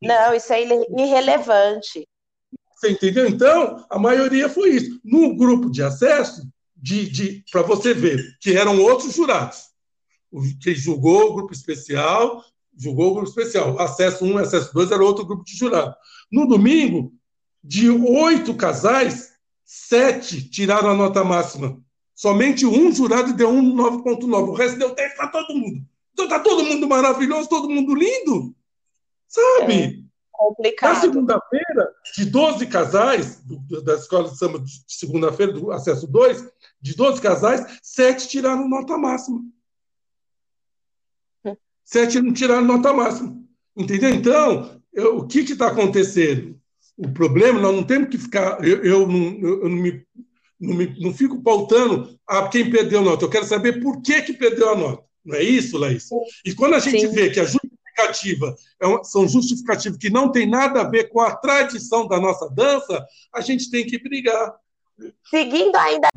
Não, isso é irrelevante. Você entendeu? Então, a maioria foi isso. No grupo de acesso, de, de, para você ver, que eram outros jurados. Quem julgou o grupo especial, julgou o grupo especial. Acesso 1 acesso 2 era outro grupo de jurado. No domingo, de oito casais, sete tiraram a nota máxima. Somente um jurado deu um 9,9. O resto deu 10 para todo mundo. Então tá todo mundo maravilhoso, todo mundo lindo. Sabe? É complicado. Na segunda-feira, de 12 casais, do, da escola de samba de segunda-feira, do acesso 2, de 12 casais, sete tiraram nota máxima. Hum. Sete não tiraram nota máxima. Entendeu? Então, eu, o que está acontecendo? O problema, nós não temos que ficar. Eu, eu, não, eu não, me, não, me, não fico pautando a quem perdeu a nota. Eu quero saber por que, que perdeu a nota. Não é isso, Laís? E quando a gente Sim. vê que a justificativa é uma, são justificativas que não tem nada a ver com a tradição da nossa dança, a gente tem que brigar. Seguindo ainda.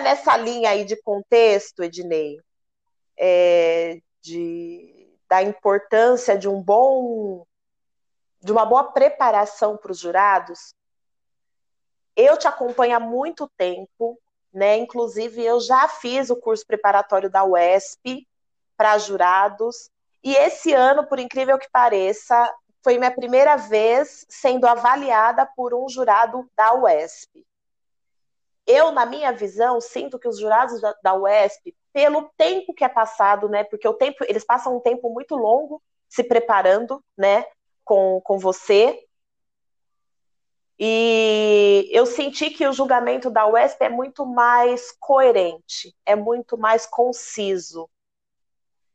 Nessa linha aí de contexto, Ednei, é, de, da importância de um bom, de uma boa preparação para os jurados, eu te acompanho há muito tempo, né? Inclusive, eu já fiz o curso preparatório da UESP para jurados. E esse ano, por incrível que pareça, foi minha primeira vez sendo avaliada por um jurado da UESP. Eu, na minha visão, sinto que os jurados da, da UESP, pelo tempo que é passado, né? Porque o tempo, eles passam um tempo muito longo se preparando, né? Com, com você, e eu senti que o julgamento da UESP é muito mais coerente, é muito mais conciso.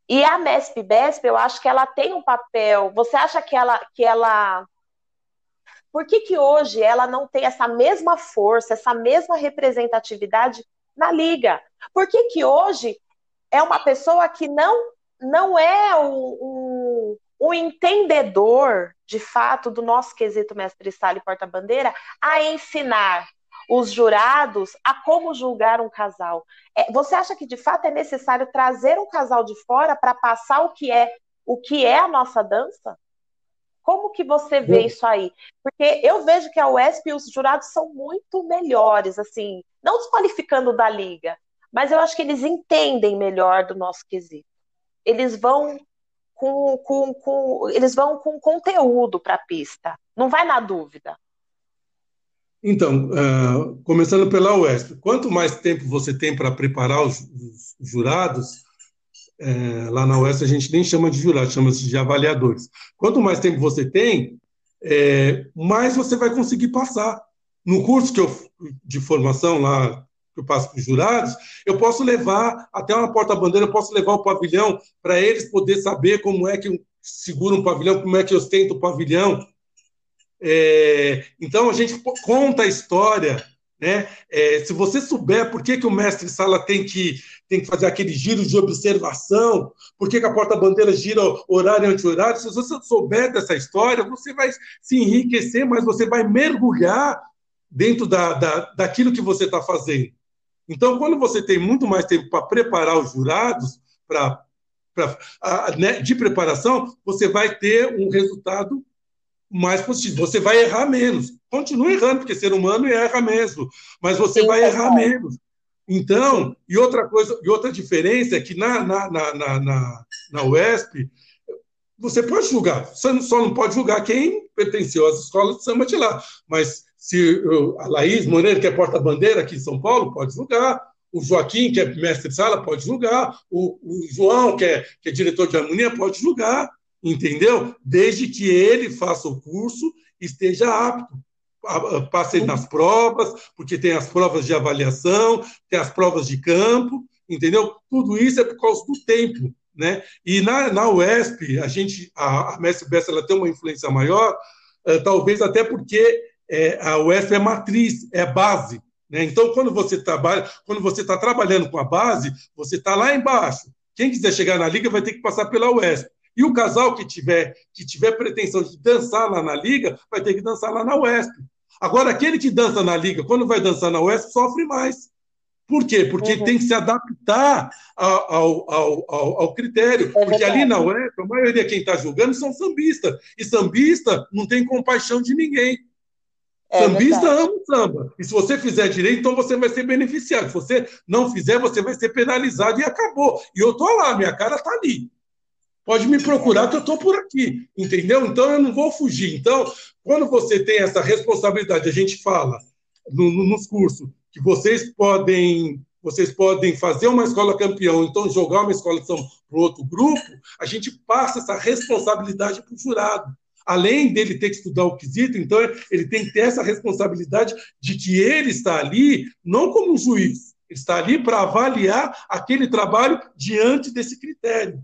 E a MESP BESP, eu acho que ela tem um papel. Você acha que ela que ela Por que, que hoje ela não tem essa mesma força, essa mesma representatividade na liga? Por que, que hoje é uma pessoa que não não é um, um entendedor de fato, do nosso quesito mestre-sala e porta-bandeira a ensinar os jurados a como julgar um casal. É, você acha que de fato é necessário trazer um casal de fora para passar o que é o que é a nossa dança? Como que você vê isso aí? Porque eu vejo que a UESP e os jurados são muito melhores, assim, não desqualificando da liga, mas eu acho que eles entendem melhor do nosso quesito. Eles vão com, com, com eles vão com conteúdo para a pista, não vai na dúvida. Então, uh, começando pela UESP, quanto mais tempo você tem para preparar os, os jurados, é, lá na UESP a gente nem chama de jurados, chama de avaliadores. Quanto mais tempo você tem, é, mais você vai conseguir passar. No curso que eu, de formação lá que eu passo para os jurados, eu posso levar até uma porta-bandeira, eu posso levar o pavilhão para eles poder saber como é que segura um pavilhão, como é que ostenta o pavilhão. É, então a gente conta a história, né? É, se você souber por que, que o mestre sala tem que tem que fazer aquele giro de observação, por que, que a porta-bandeira gira horário anti-horário, se você souber dessa história, você vai se enriquecer, mas você vai mergulhar dentro da, da, daquilo que você está fazendo. Então, quando você tem muito mais tempo para preparar os jurados, para né, de preparação, você vai ter um resultado mais positivo. Você vai errar menos. Continua errando, porque ser humano erra mesmo, mas você Sim, vai errar menos. Então, e outra coisa, e outra diferença é que na, na, na, na, na UESP, você pode julgar, você só não pode julgar quem pertenceu às escolas de samba de lá, mas se a Laís Moreira, que é porta-bandeira aqui em São Paulo, pode julgar. O Joaquim, que é mestre de sala, pode julgar. O, o João, que é, que é diretor de harmonia, pode julgar. Entendeu? Desde que ele faça o curso esteja apto. Passe nas provas, porque tem as provas de avaliação, tem as provas de campo, entendeu? Tudo isso é por causa do tempo. Né? E na, na UESP, a gente, a, a Mestre Bessa ela tem uma influência maior, uh, talvez até porque é, a UESP é matriz, é base. Né? Então, quando você trabalha, quando você está trabalhando com a base, você está lá embaixo. Quem quiser chegar na liga vai ter que passar pela UESP. E o casal que tiver, que tiver pretensão de dançar lá na liga, vai ter que dançar lá na UESP. Agora, aquele que dança na liga, quando vai dançar na UESP, sofre mais. Por quê? Porque uhum. tem que se adaptar ao, ao, ao, ao critério. É porque ali na UESP, a maioria quem está julgando são sambistas. E sambista não tem compaixão de ninguém. É Sambista ama o samba. E se você fizer direito, então você vai ser beneficiado. Se você não fizer, você vai ser penalizado e acabou. E eu tô lá, minha cara tá ali. Pode me procurar que eu estou por aqui, entendeu? Então eu não vou fugir. Então, quando você tem essa responsabilidade, a gente fala no, no, nos cursos que vocês podem vocês podem fazer uma escola campeão, então jogar uma escola de samba para outro grupo, a gente passa essa responsabilidade para o jurado além dele ter que estudar o quesito, então ele tem que ter essa responsabilidade de que ele está ali não como um juiz, ele está ali para avaliar aquele trabalho diante desse critério.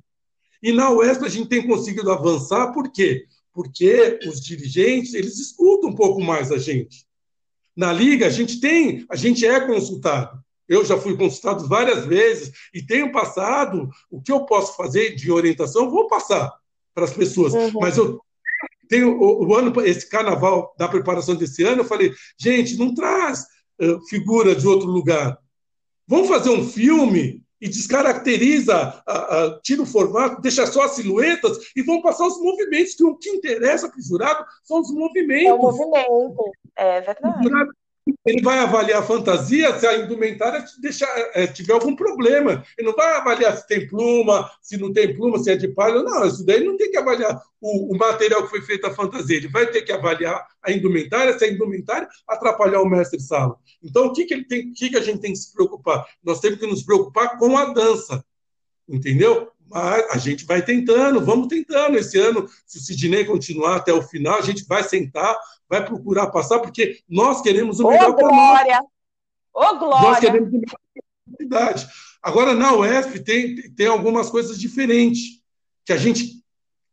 E na UESP a gente tem conseguido avançar, por quê? porque os dirigentes eles escutam um pouco mais a gente. Na liga a gente tem, a gente é consultado. Eu já fui consultado várias vezes e tenho passado o que eu posso fazer de orientação, vou passar para as pessoas. Uhum. Mas eu tenho o, o, ano, esse carnaval da preparação desse ano, eu falei, gente, não traz uh, figura de outro lugar. Vamos fazer um filme e descaracteriza, a, a, tira o formato, deixa só as silhuetas e vão passar os movimentos, que o que interessa para o jurado são os movimentos. É o movimento, é verdade. O jurado ele vai avaliar a fantasia se a indumentária deixar, é, tiver algum problema. Ele não vai avaliar se tem pluma, se não tem pluma, se é de palha. Não, isso daí não tem que avaliar o, o material que foi feito a fantasia. Ele vai ter que avaliar a indumentária, se a indumentária atrapalhar o mestre sala. Então, o que, que, ele tem, o que, que a gente tem que se preocupar? Nós temos que nos preocupar com a dança. Entendeu? Mas a gente vai tentando, vamos tentando. Esse ano, se o Sidney continuar até o final, a gente vai sentar, vai procurar passar, porque nós queremos o melhor para nós. Ô, Glória! Nós queremos o melhor Agora, na UF, tem, tem algumas coisas diferentes que a gente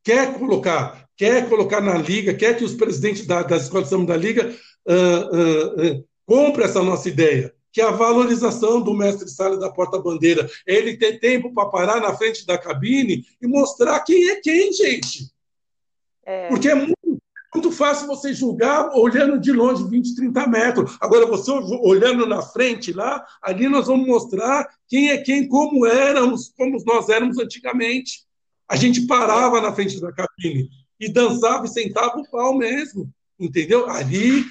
quer colocar, quer colocar na Liga, quer que os presidentes da, das escolas de samba da Liga uh, uh, uh, comprem essa nossa ideia que é a valorização do mestre sala da porta-bandeira. Ele ter tempo para parar na frente da cabine e mostrar quem é quem, gente. É. Porque é muito, muito, fácil você julgar olhando de longe, 20, 30 metros. Agora, você olhando na frente lá, ali nós vamos mostrar quem é quem, como éramos, como nós éramos antigamente. A gente parava na frente da cabine e dançava e sentava o pau mesmo. Entendeu? Ali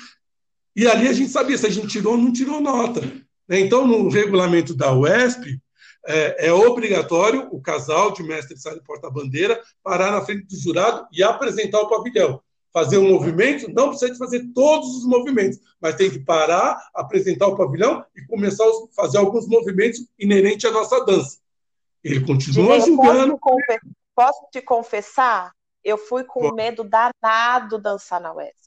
e ali a gente sabia se a gente tirou ou não tirou nota. Né? Então, no regulamento da UESP, é, é obrigatório o casal de mestre sala e porta-bandeira parar na frente do jurado e apresentar o pavilhão. Fazer um movimento, não precisa de fazer todos os movimentos, mas tem que parar, apresentar o pavilhão e começar a fazer alguns movimentos inerentes à nossa dança. Ele continua julgando. Posso te, confessar? Eu fui com medo danado dançar na UESP.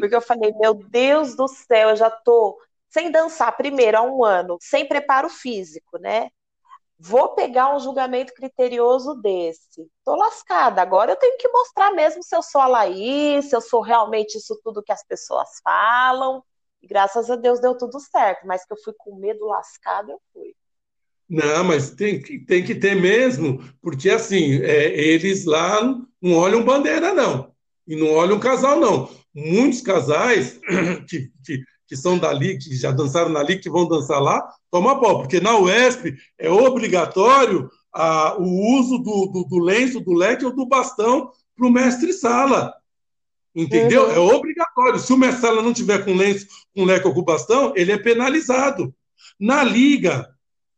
Porque eu falei, meu Deus do céu, eu já tô sem dançar primeiro há um ano, sem preparo físico, né? Vou pegar um julgamento criterioso desse. Tô lascada. Agora eu tenho que mostrar mesmo se eu sou a Laís, se eu sou realmente isso tudo que as pessoas falam. E graças a Deus deu tudo certo, mas que eu fui com medo lascado, eu fui. Não, mas tem, tem que ter mesmo, porque assim, é, eles lá não olham bandeira, não. E não olham casal, não muitos casais que, que, que são dali, que já dançaram na Liga, que vão dançar lá, toma pau, porque na UESP é obrigatório a, o uso do, do, do, lenço, do leque ou do bastão para o mestre-sala. Entendeu? Uhum. É obrigatório. Se o mestre-sala não tiver com lenço, com leque ou com bastão, ele é penalizado. Na Liga,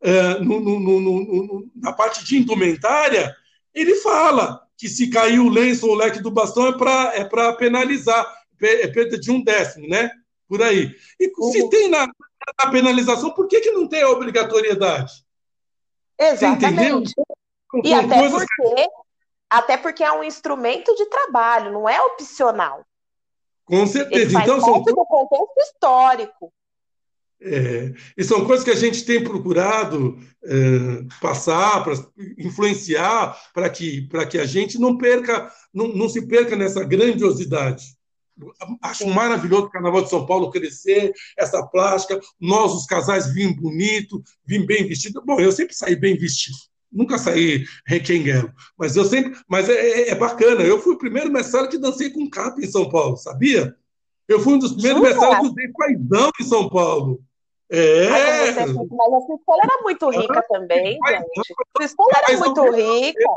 é, no, no, no, na parte de indumentária, ele fala que se cair o lenço ou o leque do bastão é para é penalizar é perda de um décimo, né? Por aí. E se tem na, na, penalização, por que, que não tem a obrigatoriedade? Exatamente. E até porque, que... até porque é um instrumento de trabalho, não é opcional. Com certeza. Então, são do contexto histórico. É, e são coisas que a gente tem procurado é, passar, para influenciar, para que, que a gente não perca, não, não se perca nessa grandiosidade. Acho maravilhoso o Carnaval de São Paulo crescer, essa plástica, nós, os casais, vim bonito, vim bem vestido. Bom, eu sempre saí bem vestido, nunca saí requenguelo, mas eu sempre. Mas é, é, é bacana. Eu fui o primeiro mestre que dancei com capa em São Paulo, sabia? Eu fui um dos primeiros mestres que usei paisão em São Paulo. É. Mas, você, mas a sua escola era muito rica ah, também, gente. Sua escola era muito rica.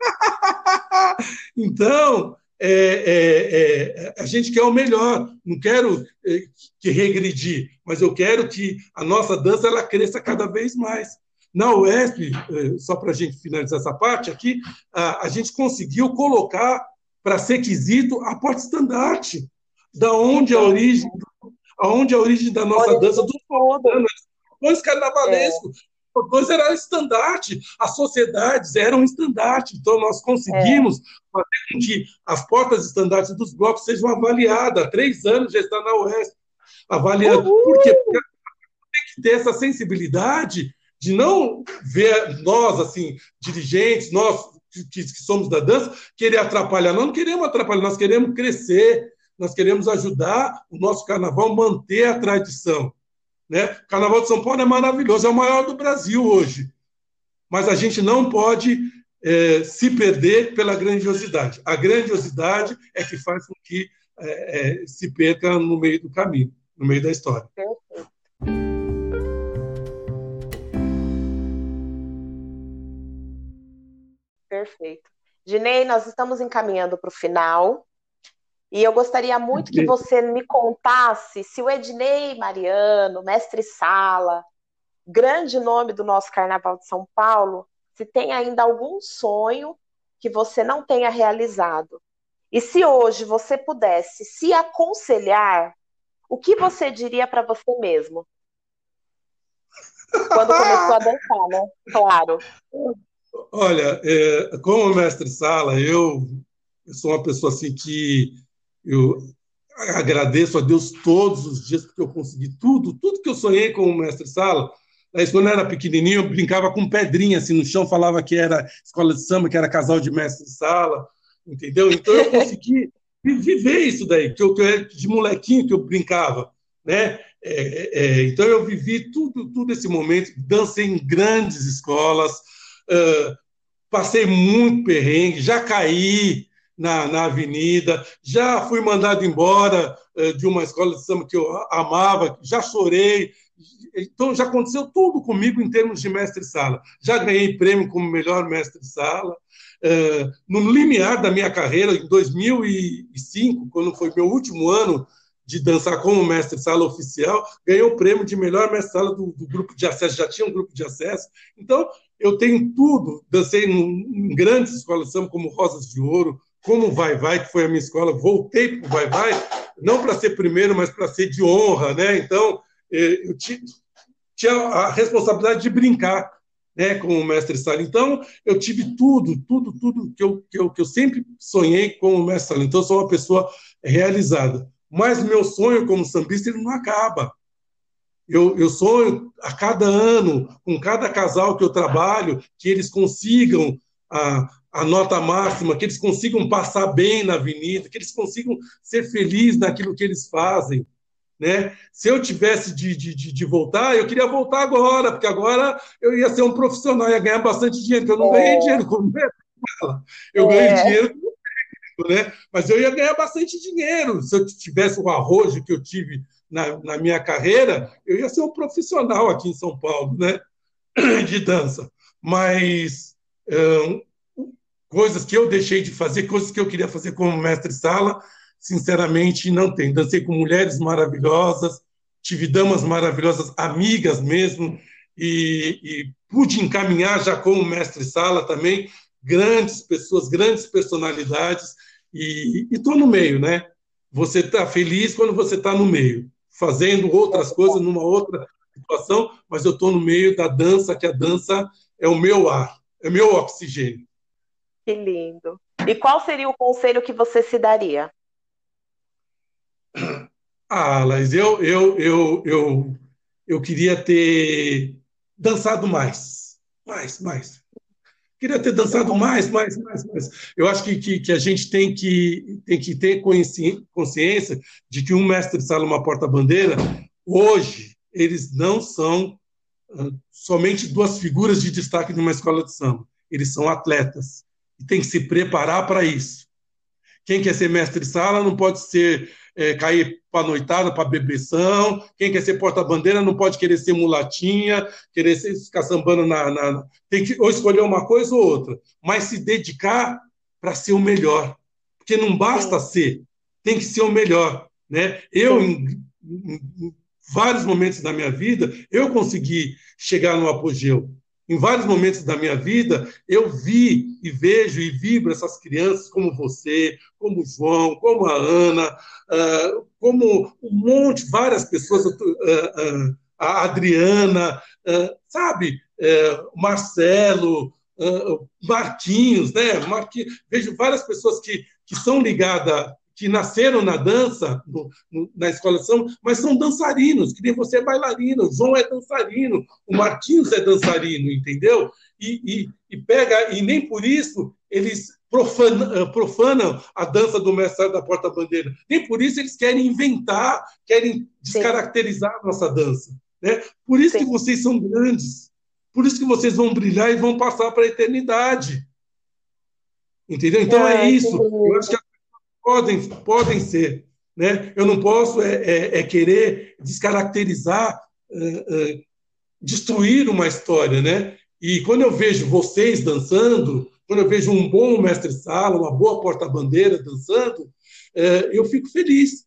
então, é, é, é, a gente quer o melhor, não quero é, que regredir, mas eu quero que a nossa dança ela cresça cada vez mais. Na UESP, é, só para a gente finalizar essa parte aqui, a, a gente conseguiu colocar para ser quesito a porta-estandarte, da onde a origem, aonde a origem da nossa dança dos pós-carnavalesco. CO2 era estandarte, as sociedades eram estandarte, então nós conseguimos é. fazer com que as portas estandartes dos blocos sejam avaliadas. Há três anos já está na Oeste avaliando. Por quê? Porque tem que ter essa sensibilidade de não ver nós, assim, dirigentes, nós que, que somos da dança, querer atrapalhar. Nós não queremos atrapalhar, nós queremos crescer, nós queremos ajudar o nosso carnaval a manter a tradição. Né? O Carnaval de São Paulo é maravilhoso, é o maior do Brasil hoje. Mas a gente não pode é, se perder pela grandiosidade. A grandiosidade é que faz com que é, é, se perca no meio do caminho, no meio da história. Perfeito. Perfeito. Dinei, nós estamos encaminhando para o final. E eu gostaria muito que você me contasse se o Ednei Mariano, mestre Sala, grande nome do nosso Carnaval de São Paulo, se tem ainda algum sonho que você não tenha realizado. E se hoje você pudesse se aconselhar, o que você diria para você mesmo? Quando começou a dançar, né? Claro. Olha, é, como mestre Sala, eu, eu sou uma pessoa assim que eu agradeço a Deus todos os dias porque eu consegui tudo, tudo que eu sonhei com o mestre Sala. Quando eu era pequenininho, eu brincava com pedrinha assim no chão, falava que era escola de samba, que era casal de mestre Sala, entendeu? Então eu consegui viver isso daí, que eu, de molequinho que eu brincava, né? É, é, então eu vivi tudo, tudo esse momento, dancei em grandes escolas, uh, passei muito perrengue, já caí, na, na avenida, já fui mandado embora eh, de uma escola de samba que eu amava, já chorei. Então, já aconteceu tudo comigo em termos de mestre-sala. Já ganhei prêmio como melhor mestre-sala. Eh, no limiar da minha carreira, em 2005, quando foi meu último ano de dançar como mestre-sala oficial, ganhei o prêmio de melhor mestre-sala do, do, grupo de acesso. Já tinha um grupo de acesso. Então, eu tenho tudo. Dancei em grandes escolas de samba, como Rosas de Ouro, como Vai Vai, que foi a minha escola, voltei para o Vai Vai, não para ser primeiro, mas para ser de honra, né? Então, eh, eu tinha a responsabilidade de brincar, né, com o mestre Sala. Então, eu tive tudo, tudo, tudo que eu, que eu, que eu sempre sonhei com o mestre Sala. Então, eu sou uma pessoa realizada. Mas meu sonho como sambista ele não acaba. Eu, eu sonho a cada ano, com cada casal que eu trabalho, que eles consigam a, a nota máxima, que eles consigam passar bem na avenida, que eles consigam ser felizes naquilo que eles fazem. Né? Se eu tivesse de, de, de, voltar, eu queria voltar agora, porque agora eu ia ser um profissional, ia ganhar bastante dinheiro, porque eu não é. ganhei dinheiro com ela. Eu é. ganhei dinheiro com né? Mas eu ia ganhar bastante dinheiro. Se eu tivesse o arrojo que eu tive na, na minha carreira, eu ia ser um profissional aqui em São Paulo, né? De dança. Mas coisas que eu deixei de fazer, coisas que eu queria fazer como mestre-sala, sinceramente não tem. Dancei com mulheres maravilhosas, tive damas maravilhosas, amigas mesmo, e, e pude encaminhar já como mestre-sala também grandes pessoas, grandes personalidades, e estou no meio, né? Você está feliz quando você está no meio, fazendo outras coisas numa outra situação, mas eu estou no meio da dança, que a dança é o meu ar, é meu oxigênio. Que lindo. E qual seria o conselho que você se daria? Ah, Laís, eu, eu, eu, eu, eu queria ter dançado mais. Mais, mais. Queria ter dançado mais, mais, mais, mais. Eu acho que, que, que a gente tem que, tem que ter consciência de que um mestre de sala, uma porta-bandeira, hoje, eles não são uh, somente duas figuras de destaque de uma escola de samba. Eles são atletas e tem que se preparar para isso. Quem quer ser mestre de sala não pode ser é, cair para noitada, para bebeção. Quem quer ser porta-bandeira não pode querer ser mulatinha, querer ser, ficar sambando na, na, Tem que ou escolher uma coisa ou outra, mas se dedicar para ser o melhor. Porque não basta ser, tem que ser o melhor. Né? Eu, em, em vários momentos da minha vida, eu consegui chegar no apogeu. Em vários momentos da minha vida, eu vi e vejo e vibro essas crianças como você, como o João, como a Ana, uh, como um monte, várias pessoas, uh, uh, a Adriana, sabe, Marcelo, Marquinhos, né? Marquinhos, vejo várias pessoas que, que são ligadas que nasceram na dança, no, no, na escola samba, mas são dançarinos, que nem você é bailarino, o João é dançarino, o Martins é dançarino, entendeu? E, e, e pega, e nem por isso eles profanam, eh, profanam a dança do mestre da porta-bandeira. Nem por isso eles querem inventar, querem descaracterizar Sim. a nossa dança. Né? Por isso Sim. que vocês são grandes. Por isso que vocês vão brilhar e vão passar para a eternidade. Entendeu? Então é, é isso. Eu acho que podem, podem ser. Né? Eu não posso é, é, é querer descaracterizar, é, destruir uma história. Né? E quando eu vejo vocês dançando, quando eu vejo um bom mestre-sala, uma boa porta-bandeira dançando, eu fico feliz.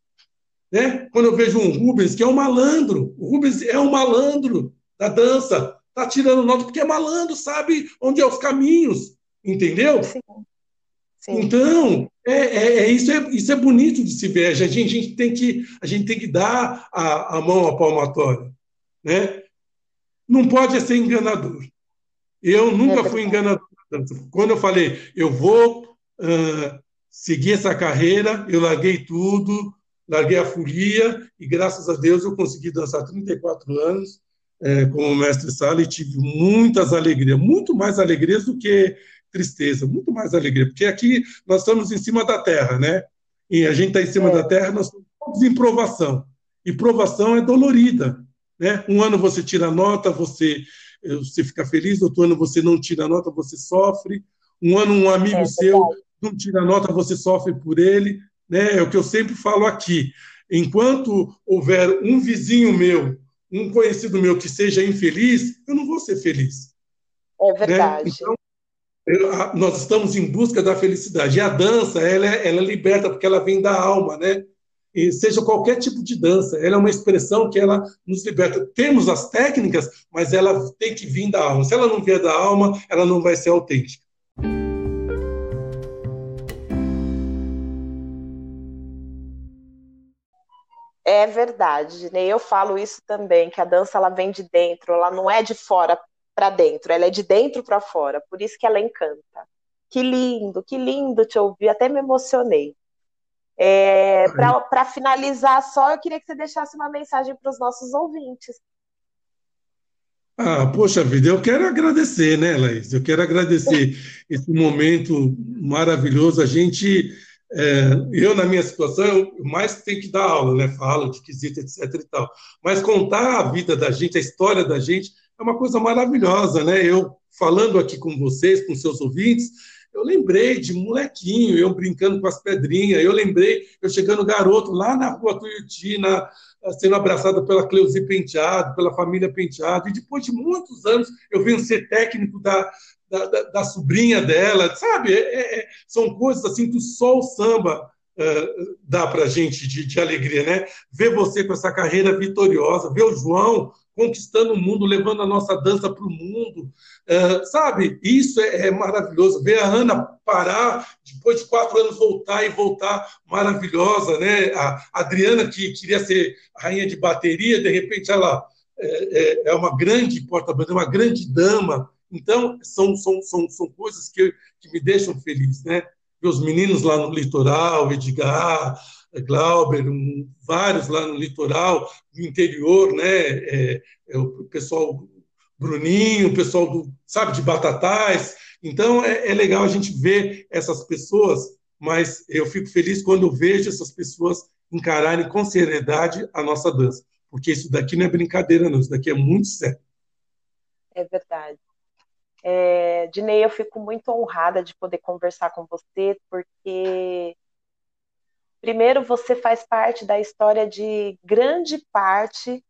Né? Quando eu vejo um Rubens, que é um malandro, o Rubens é um malandro da dança, está tirando nota porque é malandro, sabe onde é os caminhos, entendeu? Sim. Sim. Então, é, é, é, isso, é, isso é bonito de se ver. A gente, a gente, tem, que, a gente tem que dar a, a mão à palmatória. Né? Não pode ser enganador. Eu nunca fui enganador. Quando eu falei, eu vou uh, seguir essa carreira, eu larguei tudo, larguei a folia e, graças a Deus, eu consegui dançar 34 anos é, como mestre sala e tive muitas alegrias, muito mais alegrias do que tristeza, muito mais alegria, porque aqui nós estamos em cima da terra, né? E a gente está em cima é. da terra, nós estamos em provação. E provação é dolorida, né? Um ano você tira nota, você eh, você fica feliz, outro ano você não tira nota, você sofre. Um ano um amigo é, seu não tira nota, você sofre por ele, né? É o que eu sempre falo aqui. Enquanto houver um vizinho meu, um conhecido meu que seja infeliz, eu não vou ser feliz. É verdade. Né? Então, nós estamos em busca da felicidade. E a dança, ela, é, ela liberta, porque ela vem da alma, né? E seja qualquer tipo de dança, ela é uma expressão que ela nos liberta. Temos as técnicas, mas ela tem que vir da alma. Se ela não vier da alma, ela não vai ser autêntica. É verdade, né? Eu falo isso também, que a dança ela vem de dentro, ela não é de fora para dentro, ela é de dentro para fora, por isso que ela encanta. Que lindo, que lindo te ouvir, até me emocionei. É, para finalizar só, eu queria que você deixasse uma mensagem para os nossos ouvintes. Ah, poxa vida, eu quero agradecer, né, Laís? Eu quero agradecer esse momento maravilhoso. A gente, é, eu na minha situação, eu mais tenho que dar aula, né? Falo de quesito, etc e tal. Mas contar a vida da gente, a história da gente, é uma coisa maravilhosa, né? Eu falando aqui com vocês, com seus ouvintes, eu lembrei de molequinho, eu brincando com as pedrinhas, eu lembrei eu chegando garoto lá na rua Tuiuti, na, sendo abraçado pela Cleusi Penteado, pela família Penteado, e depois de muitos anos eu venho ser técnico da, da, da, da sobrinha dela, sabe? É, é, são coisas assim que o samba é, dá para gente de, de alegria, né? Ver você com essa carreira vitoriosa, ver o João conquistando o mundo, levando a nossa dança para o mundo, é, sabe? Isso é, é, maravilhoso. Ver a Ana parar, depois de quatro anos voltar e voltar maravilhosa, né? A Adriana, que queria ser rainha de bateria, de repente ela é, é, é uma grande porta-bandeira, uma grande dama. Então, são, são, são, são coisas que, que me deixam feliz, né? Os meninos lá no litoral, Edgar, Glauber, um, vários lá no litoral, no interior, né? É, é o pessoal Bruninho, o pessoal do, sabe, de Batatais. Então é, é, legal a gente ver essas pessoas, mas eu fico feliz quando eu vejo essas pessoas encararem com seriedade a nossa dança, porque isso daqui não é brincadeira, não, isso daqui é muito sério. É verdade. É, Dinei, eu fico muito honrada de poder conversar com você, porque Primeiro, você faz parte da história de grande parte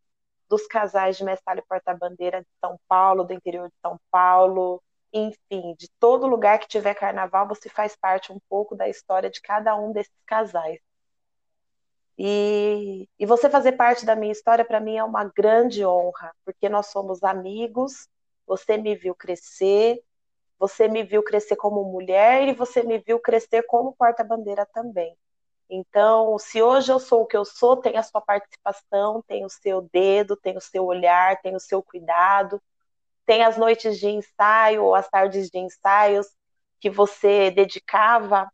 dos casais de mestre e porta-bandeira de São Paulo, do interior de São Paulo, enfim, de todo lugar que tiver carnaval, você faz parte um pouco da história de cada um desses casais. E, e você fazer parte da minha história, para mim, é uma grande honra, porque nós somos amigos, você me viu crescer, você me viu crescer como mulher e você me viu crescer como porta-bandeira também. Então, se hoje eu sou o que eu sou, tem a sua participação, tem o seu dedo, tem o seu olhar, tem o seu cuidado, tem as noites de ensaio ou as tardes de ensaios que você dedicava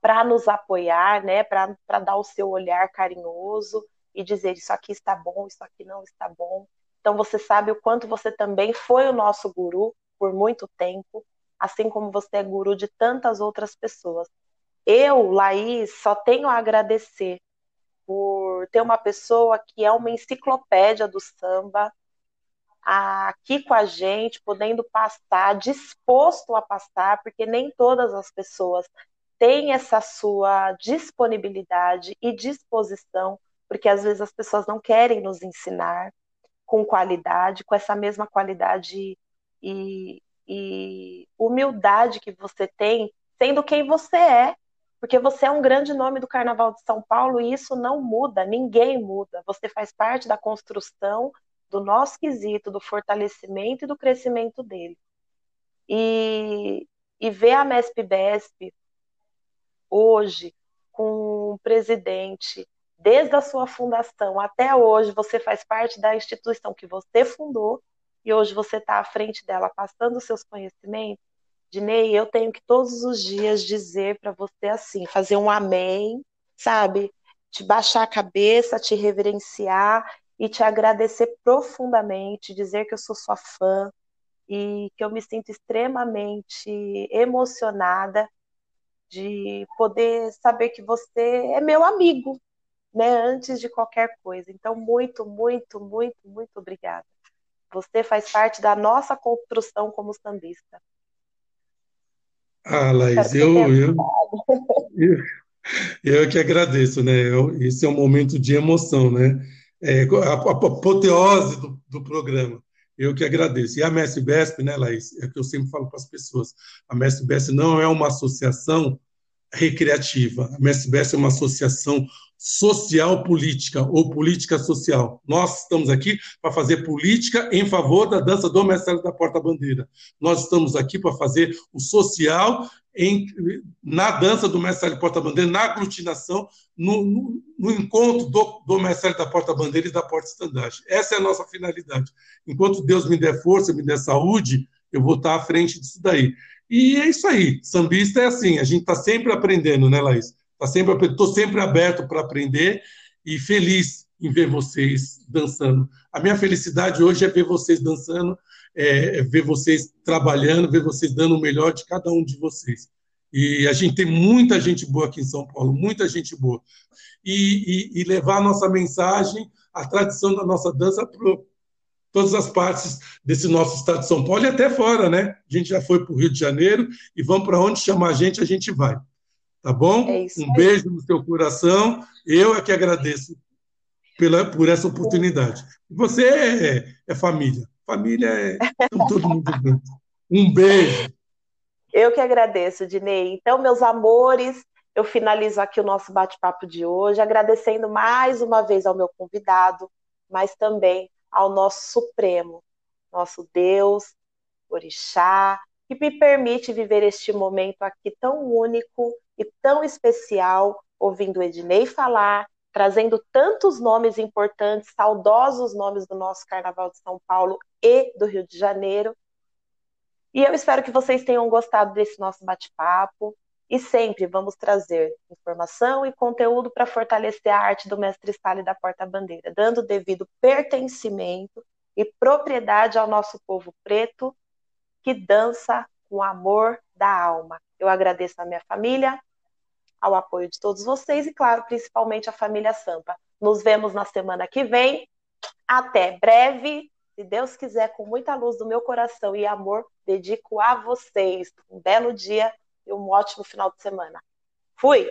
para nos apoiar, né, para dar o seu olhar carinhoso e dizer isso aqui está bom, isso aqui não está bom. Então você sabe o quanto você também foi o nosso guru por muito tempo, assim como você é guru de tantas outras pessoas. Eu, Laís, só tenho a agradecer por ter uma pessoa que é uma enciclopédia do samba aqui com a gente, podendo passar, disposto a passar, porque nem todas as pessoas têm essa sua disponibilidade e disposição, porque às vezes as pessoas não querem nos ensinar com qualidade, com essa mesma qualidade e, e humildade que você tem, sendo quem você é, porque você é um grande nome do Carnaval de São Paulo e isso não muda, ninguém muda. Você faz parte da construção do nosso quesito, do fortalecimento e do crescimento dele. E, e ver a MESP-BESP hoje com um presidente, desde a sua fundação até hoje, você faz parte da instituição que você fundou e hoje você está à frente dela, passando os seus conhecimentos, Dinei, eu tenho que todos os dias dizer para você assim, fazer um amém, sabe? Te baixar a cabeça, te reverenciar e te agradecer profundamente, dizer que eu sou sua fã e que eu me sinto extremamente emocionada de poder saber que você é meu amigo, né, antes de qualquer coisa. Então, muito, muito, muito, muito obrigada. Você faz parte da nossa construção como sambista. Ah, Laís, eu, eu, eu, eu que agradeço, né? Esse é um momento de emoção, né? É, a, a apoteose do, do programa. Eu que agradeço. E a Mestre Besp, né, Laís? É o que eu sempre falo para as pessoas. A Mestre Besp não é uma associação recreativa. A Besp é uma associação social política ou política social. Nós estamos aqui para fazer política em favor da dança do mestre da porta-bandeira. Nós estamos aqui para fazer o social em, na dança do mestre da porta-bandeira, na aglutinação, no, no, no encontro do, do mestre da porta-bandeira e da porta-estandarte. Essa é a nossa finalidade. Enquanto Deus me der força, me der saúde, eu vou estar à frente disso daí. E é isso aí. Sambista é assim, a gente está sempre aprendendo, né, Laís? Tá sempre, estou sempre aberto para aprender e feliz em ver vocês dançando. A minha felicidade hoje é ver vocês dançando, é, é ver vocês trabalhando, ver vocês dando o melhor de cada um de vocês. E a gente tem muita gente boa aqui em São Paulo, muita gente boa. E, e, e levar a nossa mensagem, a tradição da nossa dança todas as partes desse nosso estado de São Paulo e até fora, né? A gente já foi para o Rio de Janeiro e vamos para onde chamar a gente, a gente vai. Tá bom? É um beijo no seu coração. Eu é que agradeço pela, por essa oportunidade. Você é, é família. Família é todo mundo junto. Um beijo. Eu que agradeço, Dinei. Então, meus amores, eu finalizo aqui o nosso bate-papo de hoje, agradecendo mais uma vez ao meu convidado, mas também ao nosso Supremo, nosso Deus, Orixá, que me permite viver este momento aqui tão único e tão especial, ouvindo Ednei falar, trazendo tantos nomes importantes, saudosos nomes do nosso Carnaval de São Paulo e do Rio de Janeiro. E eu espero que vocês tenham gostado desse nosso bate-papo. E sempre vamos trazer informação e conteúdo para fortalecer a arte do mestre Stalin da Porta-Bandeira, dando devido pertencimento e propriedade ao nosso povo preto que dança com amor da alma. Eu agradeço a minha família, ao apoio de todos vocês e, claro, principalmente a família Sampa. Nos vemos na semana que vem. Até breve. Se Deus quiser, com muita luz do meu coração e amor, dedico a vocês um belo dia um ótimo final de semana. Fui!